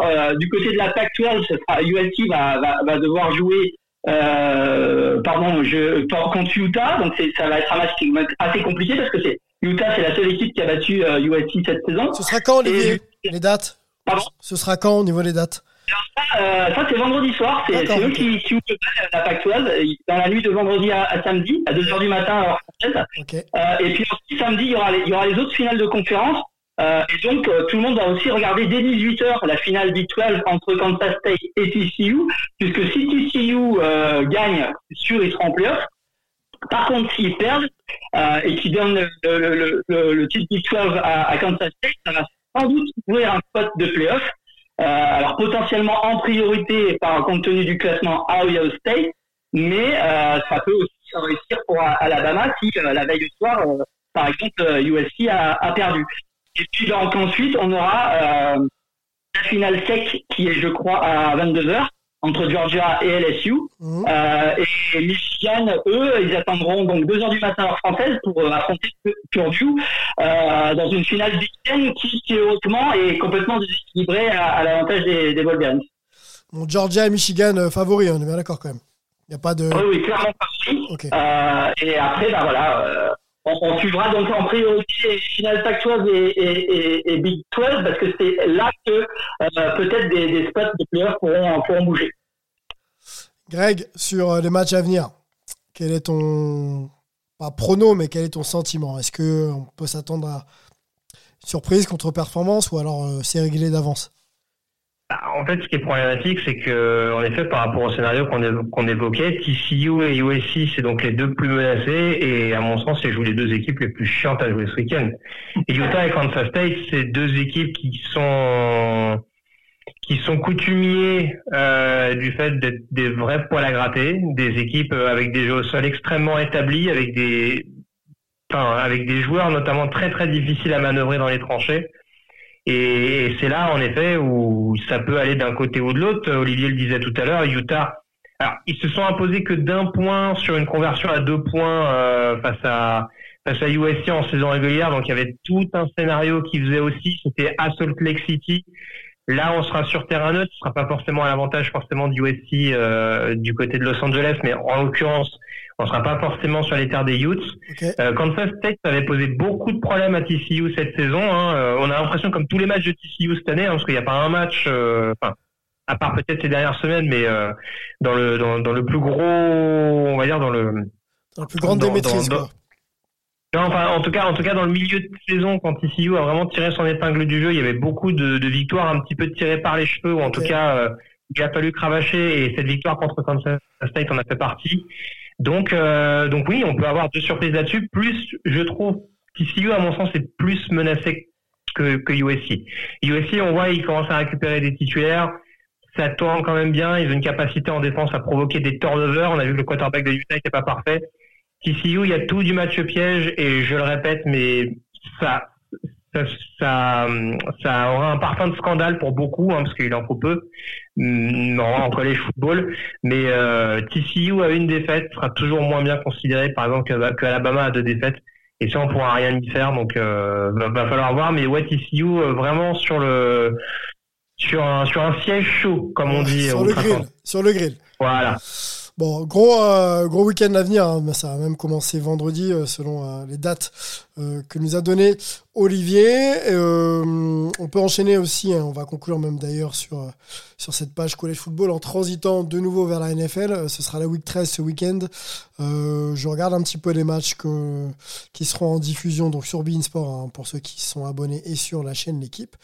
euh, du côté de la Pac-12, ce sera- USC va, va, va devoir jouer euh, pardon, je, contre Utah. Donc, ça va être un match qui va être assez compliqué parce que c'est Utah, c'est la seule équipe qui a battu euh, USC cette saison. Ce sera quand, Et- Les dates? Pardon Ce sera quand au niveau des dates? Euh, ça, c'est vendredi soir. C'est eux qui, qui ouvrent la Pac-12 dans la nuit de vendredi à, à samedi, à 2h du matin, heure française. Ok. Euh, et puis ensuite, samedi, il y aura les, il y aura les autres finales de conférence. Euh, et donc, euh, tout le monde va aussi regarder dès 18h la finale Big 12 entre Kansas State et TCU, puisque si TCU gagne, sûr, ils seront en playoff. Par contre, s'ils perdent et qu'ils donnent le, le, le, le, le titre Big 12 à, à Kansas State, ça va sans doute ouvrir un spot de playoff. Euh, alors potentiellement en priorité par compte tenu du classement à Ohio State, mais euh, ça peut aussi réussir pour Alabama si euh, la veille du soir, par exemple, USC a, perdu. Et puis donc ensuite, on aura la finale sec qui est, je crois, à 22h entre Georgia et LSU. Mhm. Euh, et Michigan, eux, ils attendront donc 2h du matin heure française pour euh, affronter Purdue euh, dans une finale Big Ten qui théoriquement est complètement déséquilibrée à, à l'avantage des, des Wolverines. Bon, Georgia et Michigan euh, favoris, on est bien d'accord quand même. Il n'y a pas de. Oui, oui, clairement favori. Ok. Euh, et après, bah voilà, on, on suivra donc en priorité les finales Pac-12 et, et, et, et Big 12 parce que c'est là que euh, peut-être des, des spots de playoffs pourront, pourront bouger. Greg, sur euh, les matchs à venir, quel est ton. Pas prono, mais quel est ton sentiment? Est-ce qu'on peut s'attendre à surprise contre performance ou alors euh, c'est réglé d'avance? Bah, En fait, ce qui est problématique, c'est que, en effet, par rapport au scénario qu'on évoquait, TCU et USC, c'est donc les deux plus menacés, et à mon sens, c'est jouent les deux équipes les plus chiantes à jouer ce week-end. Et Utah et Kansas State, c'est deux équipes qui sont qui sont coutumiers euh, du fait d'être des vrais poils à gratter, des équipes euh, avec des jeux au sol extrêmement établis, avec des enfin, avec des joueurs notamment très très difficiles à manœuvrer dans les tranchées. Et, c'est là, en effet, où ça peut aller d'un côté ou de l'autre. Olivier le disait tout à l'heure, Utah. Alors, ils se sont imposés que d'un point sur une conversion à deux points euh, face à face à USC en saison régulière. Donc, il y avait tout un scénario qui faisait aussi. C'était à Salt Lake City. Là, on sera sur terrain neutre. Ce sera pas forcément à l'avantage forcément du USC euh, du côté de Los Angeles, mais en l'occurrence, on sera pas forcément sur les terres des Utes. Ok. Euh, Kansas State avait posé beaucoup de problèmes à TCU cette saison. hein. Euh, on a l'impression, comme tous les matchs de TCU cette année, hein, parce qu'il n'y a pas un match, euh, enfin, à part peut-être ces dernières semaines, mais euh, dans le dans, dans le plus gros, on va dire dans le Dans la plus grande Dans- des maîtrises, dans- quoi. Non, enfin, en tout cas, en tout cas, dans le milieu de saison, quand TCU a vraiment tiré son épingle du jeu, il y avait beaucoup de, de victoires un petit peu tirées par les cheveux, ou en tout cas, euh, il a fallu cravacher, et cette victoire contre Kansas State en a fait partie. Donc, euh, donc oui, on peut avoir deux surprises là-dessus. Plus, je trouve, TCU, à mon sens, est plus menacé que, que USC. USC, on voit, ils commencent à récupérer des titulaires. Ça tourne quand même bien. Ils ont une capacité en défense à provoquer des turnovers. On a vu que le quarterback de Utah n'était pas parfait. TCU, il y a tout du match piège et je le répète, mais ça, ça, ça, ça aura un parfum de scandale pour beaucoup, hein, parce qu'il en faut peu hum, en, college football. Mais euh, TCU a une défaite, sera toujours moins bien considéré, par exemple, que, que Alabama a deux défaites. Et ça, on pourra rien y faire, donc euh, va, va falloir voir. Mais What TCU euh, vraiment sur le sur un sur un siège chaud, comme on dit. sur le grill. Sur le grill. Voilà. Bon, gros, euh, gros week-end à venir. hein. Ça va même commencer vendredi euh, selon euh, les dates que nous a donné Olivier. On peut enchaîner aussi. hein, on va conclure même d'ailleurs sur sur cette page Collège Football en transitant de nouveau vers la NFL. Ce sera la week 13 ce week-end. Je regarde un petit peu les matchs qui seront en diffusion donc sur Beansport hein, pour ceux qui sont abonnés et sur la chaîne L'équipe.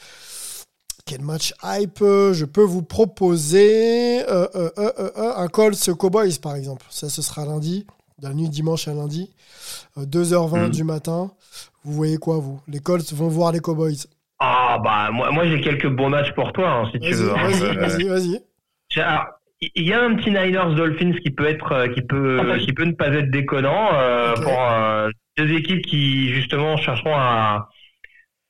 Quel match hype euh, je peux vous proposer euh, euh, euh, euh, euh, Un Colts Cowboys par exemple. Ça, ce sera lundi, de la nuit dimanche à lundi, euh, 2h20 Mhm. du matin. Vous voyez quoi, vous? Les Colts vont voir les Cowboys. Ah bah moi, moi j'ai quelques bons matchs pour toi, hein, si tu Vas-y, veux. hein. vas-y, vas-y, vas-y. Il y a un petit Niners Dolphins qui peut être, qui peut, Ah, qui peut ne pas être déconnant euh, pour euh, deux équipes qui justement chercheront à,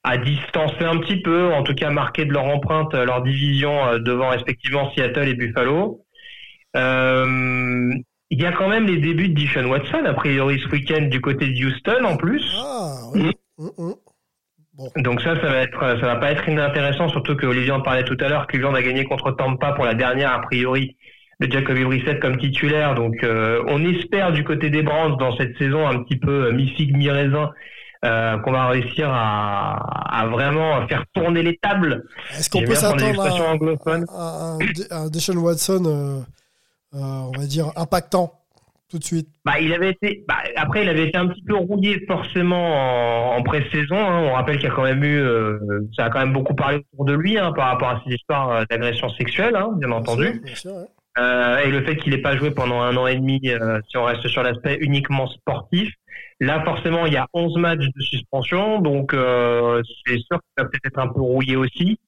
à distancer un petit peu, en tout cas marquer de leur empreinte euh, leur division euh, devant respectivement Seattle et Buffalo. Euh, il y a quand même les débuts de Dishon Watson a priori ce week-end du côté de Houston en plus. Ah, oui. Hum, hum. Donc ça, ça va être, ça va pas être inintéressant, surtout que Olivier en parlait tout à l'heure. Cleveland a gagné contre Tampa pour la dernière, a priori, de Jacoby Brissett comme titulaire. Donc euh, on espère du côté des Browns dans cette saison un petit peu euh, mi-figue, mi-raisin, euh, qu'on va réussir à, à vraiment faire tourner les tables. Est-ce qu'on peut s'attendre à, un, un Deshaun Watson, euh, euh, on va dire, impactant tout de suite? Bah, il avait été, bah, après, il avait été un petit peu rouillé forcément en, en pré-saison. hein. On rappelle qu'il y a quand même eu, ça a quand même beaucoup parlé autour de lui hein, par rapport à ces histoires d'agression sexuelle, hein, bien entendu. Bien sûr, ouais. Euh, et le fait qu'il n'ait pas joué pendant un an et demi, euh, si on reste sur l'aspect uniquement sportif. Là, forcément, il y a 11 matchs de suspension, donc euh, c'est sûr que ça peut être un peu rouillé aussi.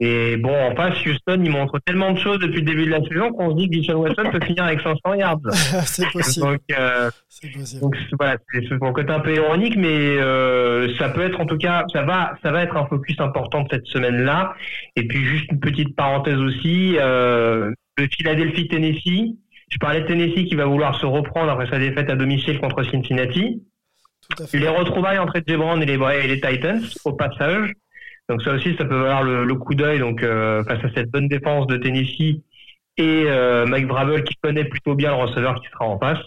Et bon, en face, Houston, il montre tellement de choses depuis le début de la saison qu'on se dit que Deshaun Watson peut finir avec 500 yards. c'est possible. Donc, euh, C'est possible. donc voilà, c'est le côté un peu ironique, mais euh, ça peut être en tout cas, ça va, ça va être un focus important de cette semaine-là. Et puis juste une petite parenthèse aussi, euh, le Philadelphie Tennessee. Je parlais de Tennessee qui va vouloir se reprendre après sa défaite à domicile contre Cincinnati. Tout à fait. Les retrouvailles entre Jay Brown et les, et les Titans au passage. Donc ça aussi, ça peut valoir le, le coup d'œil donc euh, face à cette bonne défense de Tennessee et euh, Mike Vrabel qui connaît plutôt bien le receveur qui sera en face.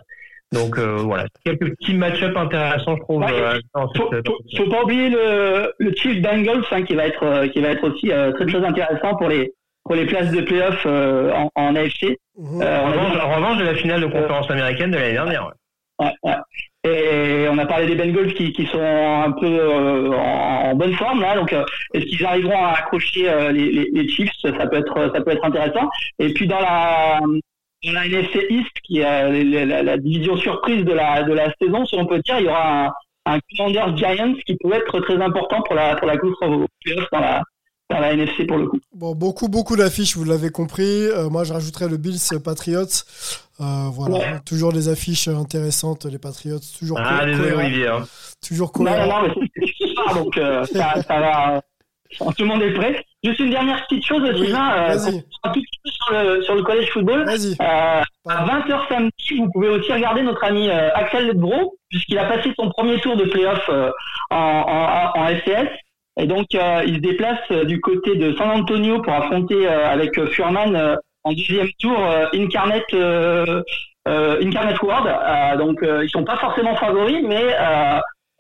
Donc euh, voilà, quelques petits match-up intéressants, je trouve. Ouais, euh, dans faut, cette- faut, faut pas oublier le, le Chief Bengals hein, qui va être euh, qui va être aussi euh, très très intéressant pour les pour les places de playoff euh, en, en AFC. Mhm. Euh, En on a revanche, en revanche, de la finale de conférence américaine de l'année dernière. ouais. ouais, ouais. Et on a parlé des Bengals qui, qui sont un peu euh, en, en bonne forme là, donc euh, est-ce qu'ils arriveront à accrocher euh, les, les, les Chiefs? Ça peut être ça peut être intéressant. Et puis dans la dans la NFC East, qui est euh, la, la- la division surprise de la de la saison, si on peut dire, il y aura un, un Commanders Giants qui peut être très important pour la pour la course aux playoffs dans la dans la NFC pour le coup. Bon, beaucoup, beaucoup d'affiches, vous l'avez compris. Euh, moi, je rajouterais le Bills Patriots. Euh, voilà, Ouais. toujours des affiches intéressantes, les Patriots. Toujours, Ah, désolé. Olivier. hein. Toujours Non, non, cohérent. non, mais c'est donc euh, ça, ça va. euh, tout le monde est prêt. Juste une dernière petite chose, Oui, Sylvain, un petit peu sur le, sur le collège football. Vas-y. À 20h samedi, vous pouvez aussi regarder notre ami Axel Ledbro, puisqu'il a passé son premier tour de playoff euh, en, en, en FCS. Et donc, euh, il se déplace euh, du côté de San Antonio pour affronter euh, avec Furman en deuxième tour Incarnate, Incarnate World. Donc, ils sont pas forcément favoris, mais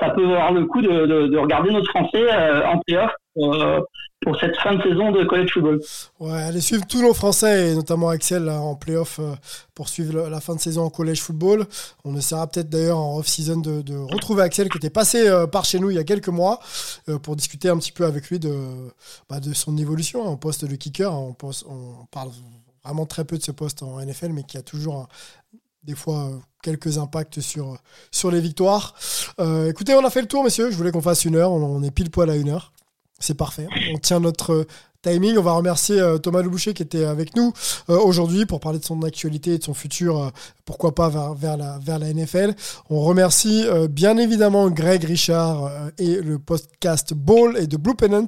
ça peut avoir le coup de, de, de regarder notre Français euh, en playoff euh, pour cette fin de saison de college football. Ouais, allez suivre tous nos Français et notamment Axel en playoff euh, pour suivre la fin de saison en collège football. On essaiera peut-être d'ailleurs en off-season de, retrouver Axel qui était passé par chez nous il y a quelques mois pour discuter un petit peu avec lui de, bah, son évolution en poste de kicker. On, on parle vraiment très peu de ce poste en NFL, mais qui a toujours un- des fois euh, quelques impacts sur, sur les victoires. Euh, écoutez, on a fait le tour, messieurs. Je voulais qu'on fasse une heure. On, est pile poil à une heure. C'est parfait. On tient notre timing. On va remercier euh, Thomas Leboucher qui était avec nous euh, aujourd'hui pour parler de son actualité et de son futur, euh, pourquoi pas vers, vers, la, vers la NFL. On remercie euh, bien évidemment Greg Richard euh, et le podcast Ball et de Blue Pennant.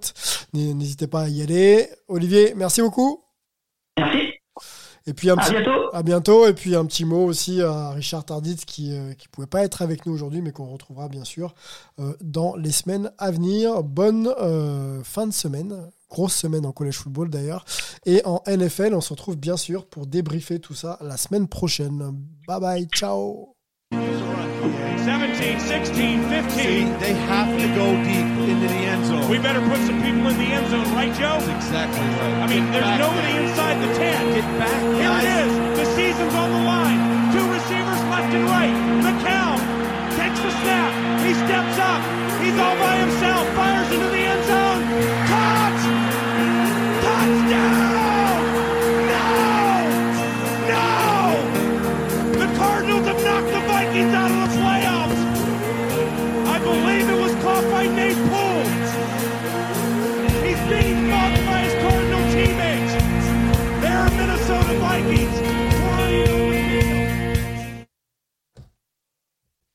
N'hésitez pas à y aller. Olivier, merci beaucoup. Merci. Et puis un À petit, bientôt. à bientôt. Et puis un petit mot aussi à Richard Tarditz qui ne pouvait pas être avec nous aujourd'hui, mais qu'on retrouvera bien sûr euh, dans les semaines à venir. Bonne euh, fin de semaine. Grosse semaine en collège football d'ailleurs. Et en NFL, on se retrouve bien sûr pour débriefer tout ça la semaine prochaine. Bye bye, ciao 17, 16, 15. See, they have to go deep into the end zone. We better put some people in the end zone, right, Joe? That's exactly right. I mean, Get there's nobody there. inside the 10. Get back, Here guys. it is. The season's on the line. Two receivers left and right. McCown takes the snap. He steps up. He's all by himself.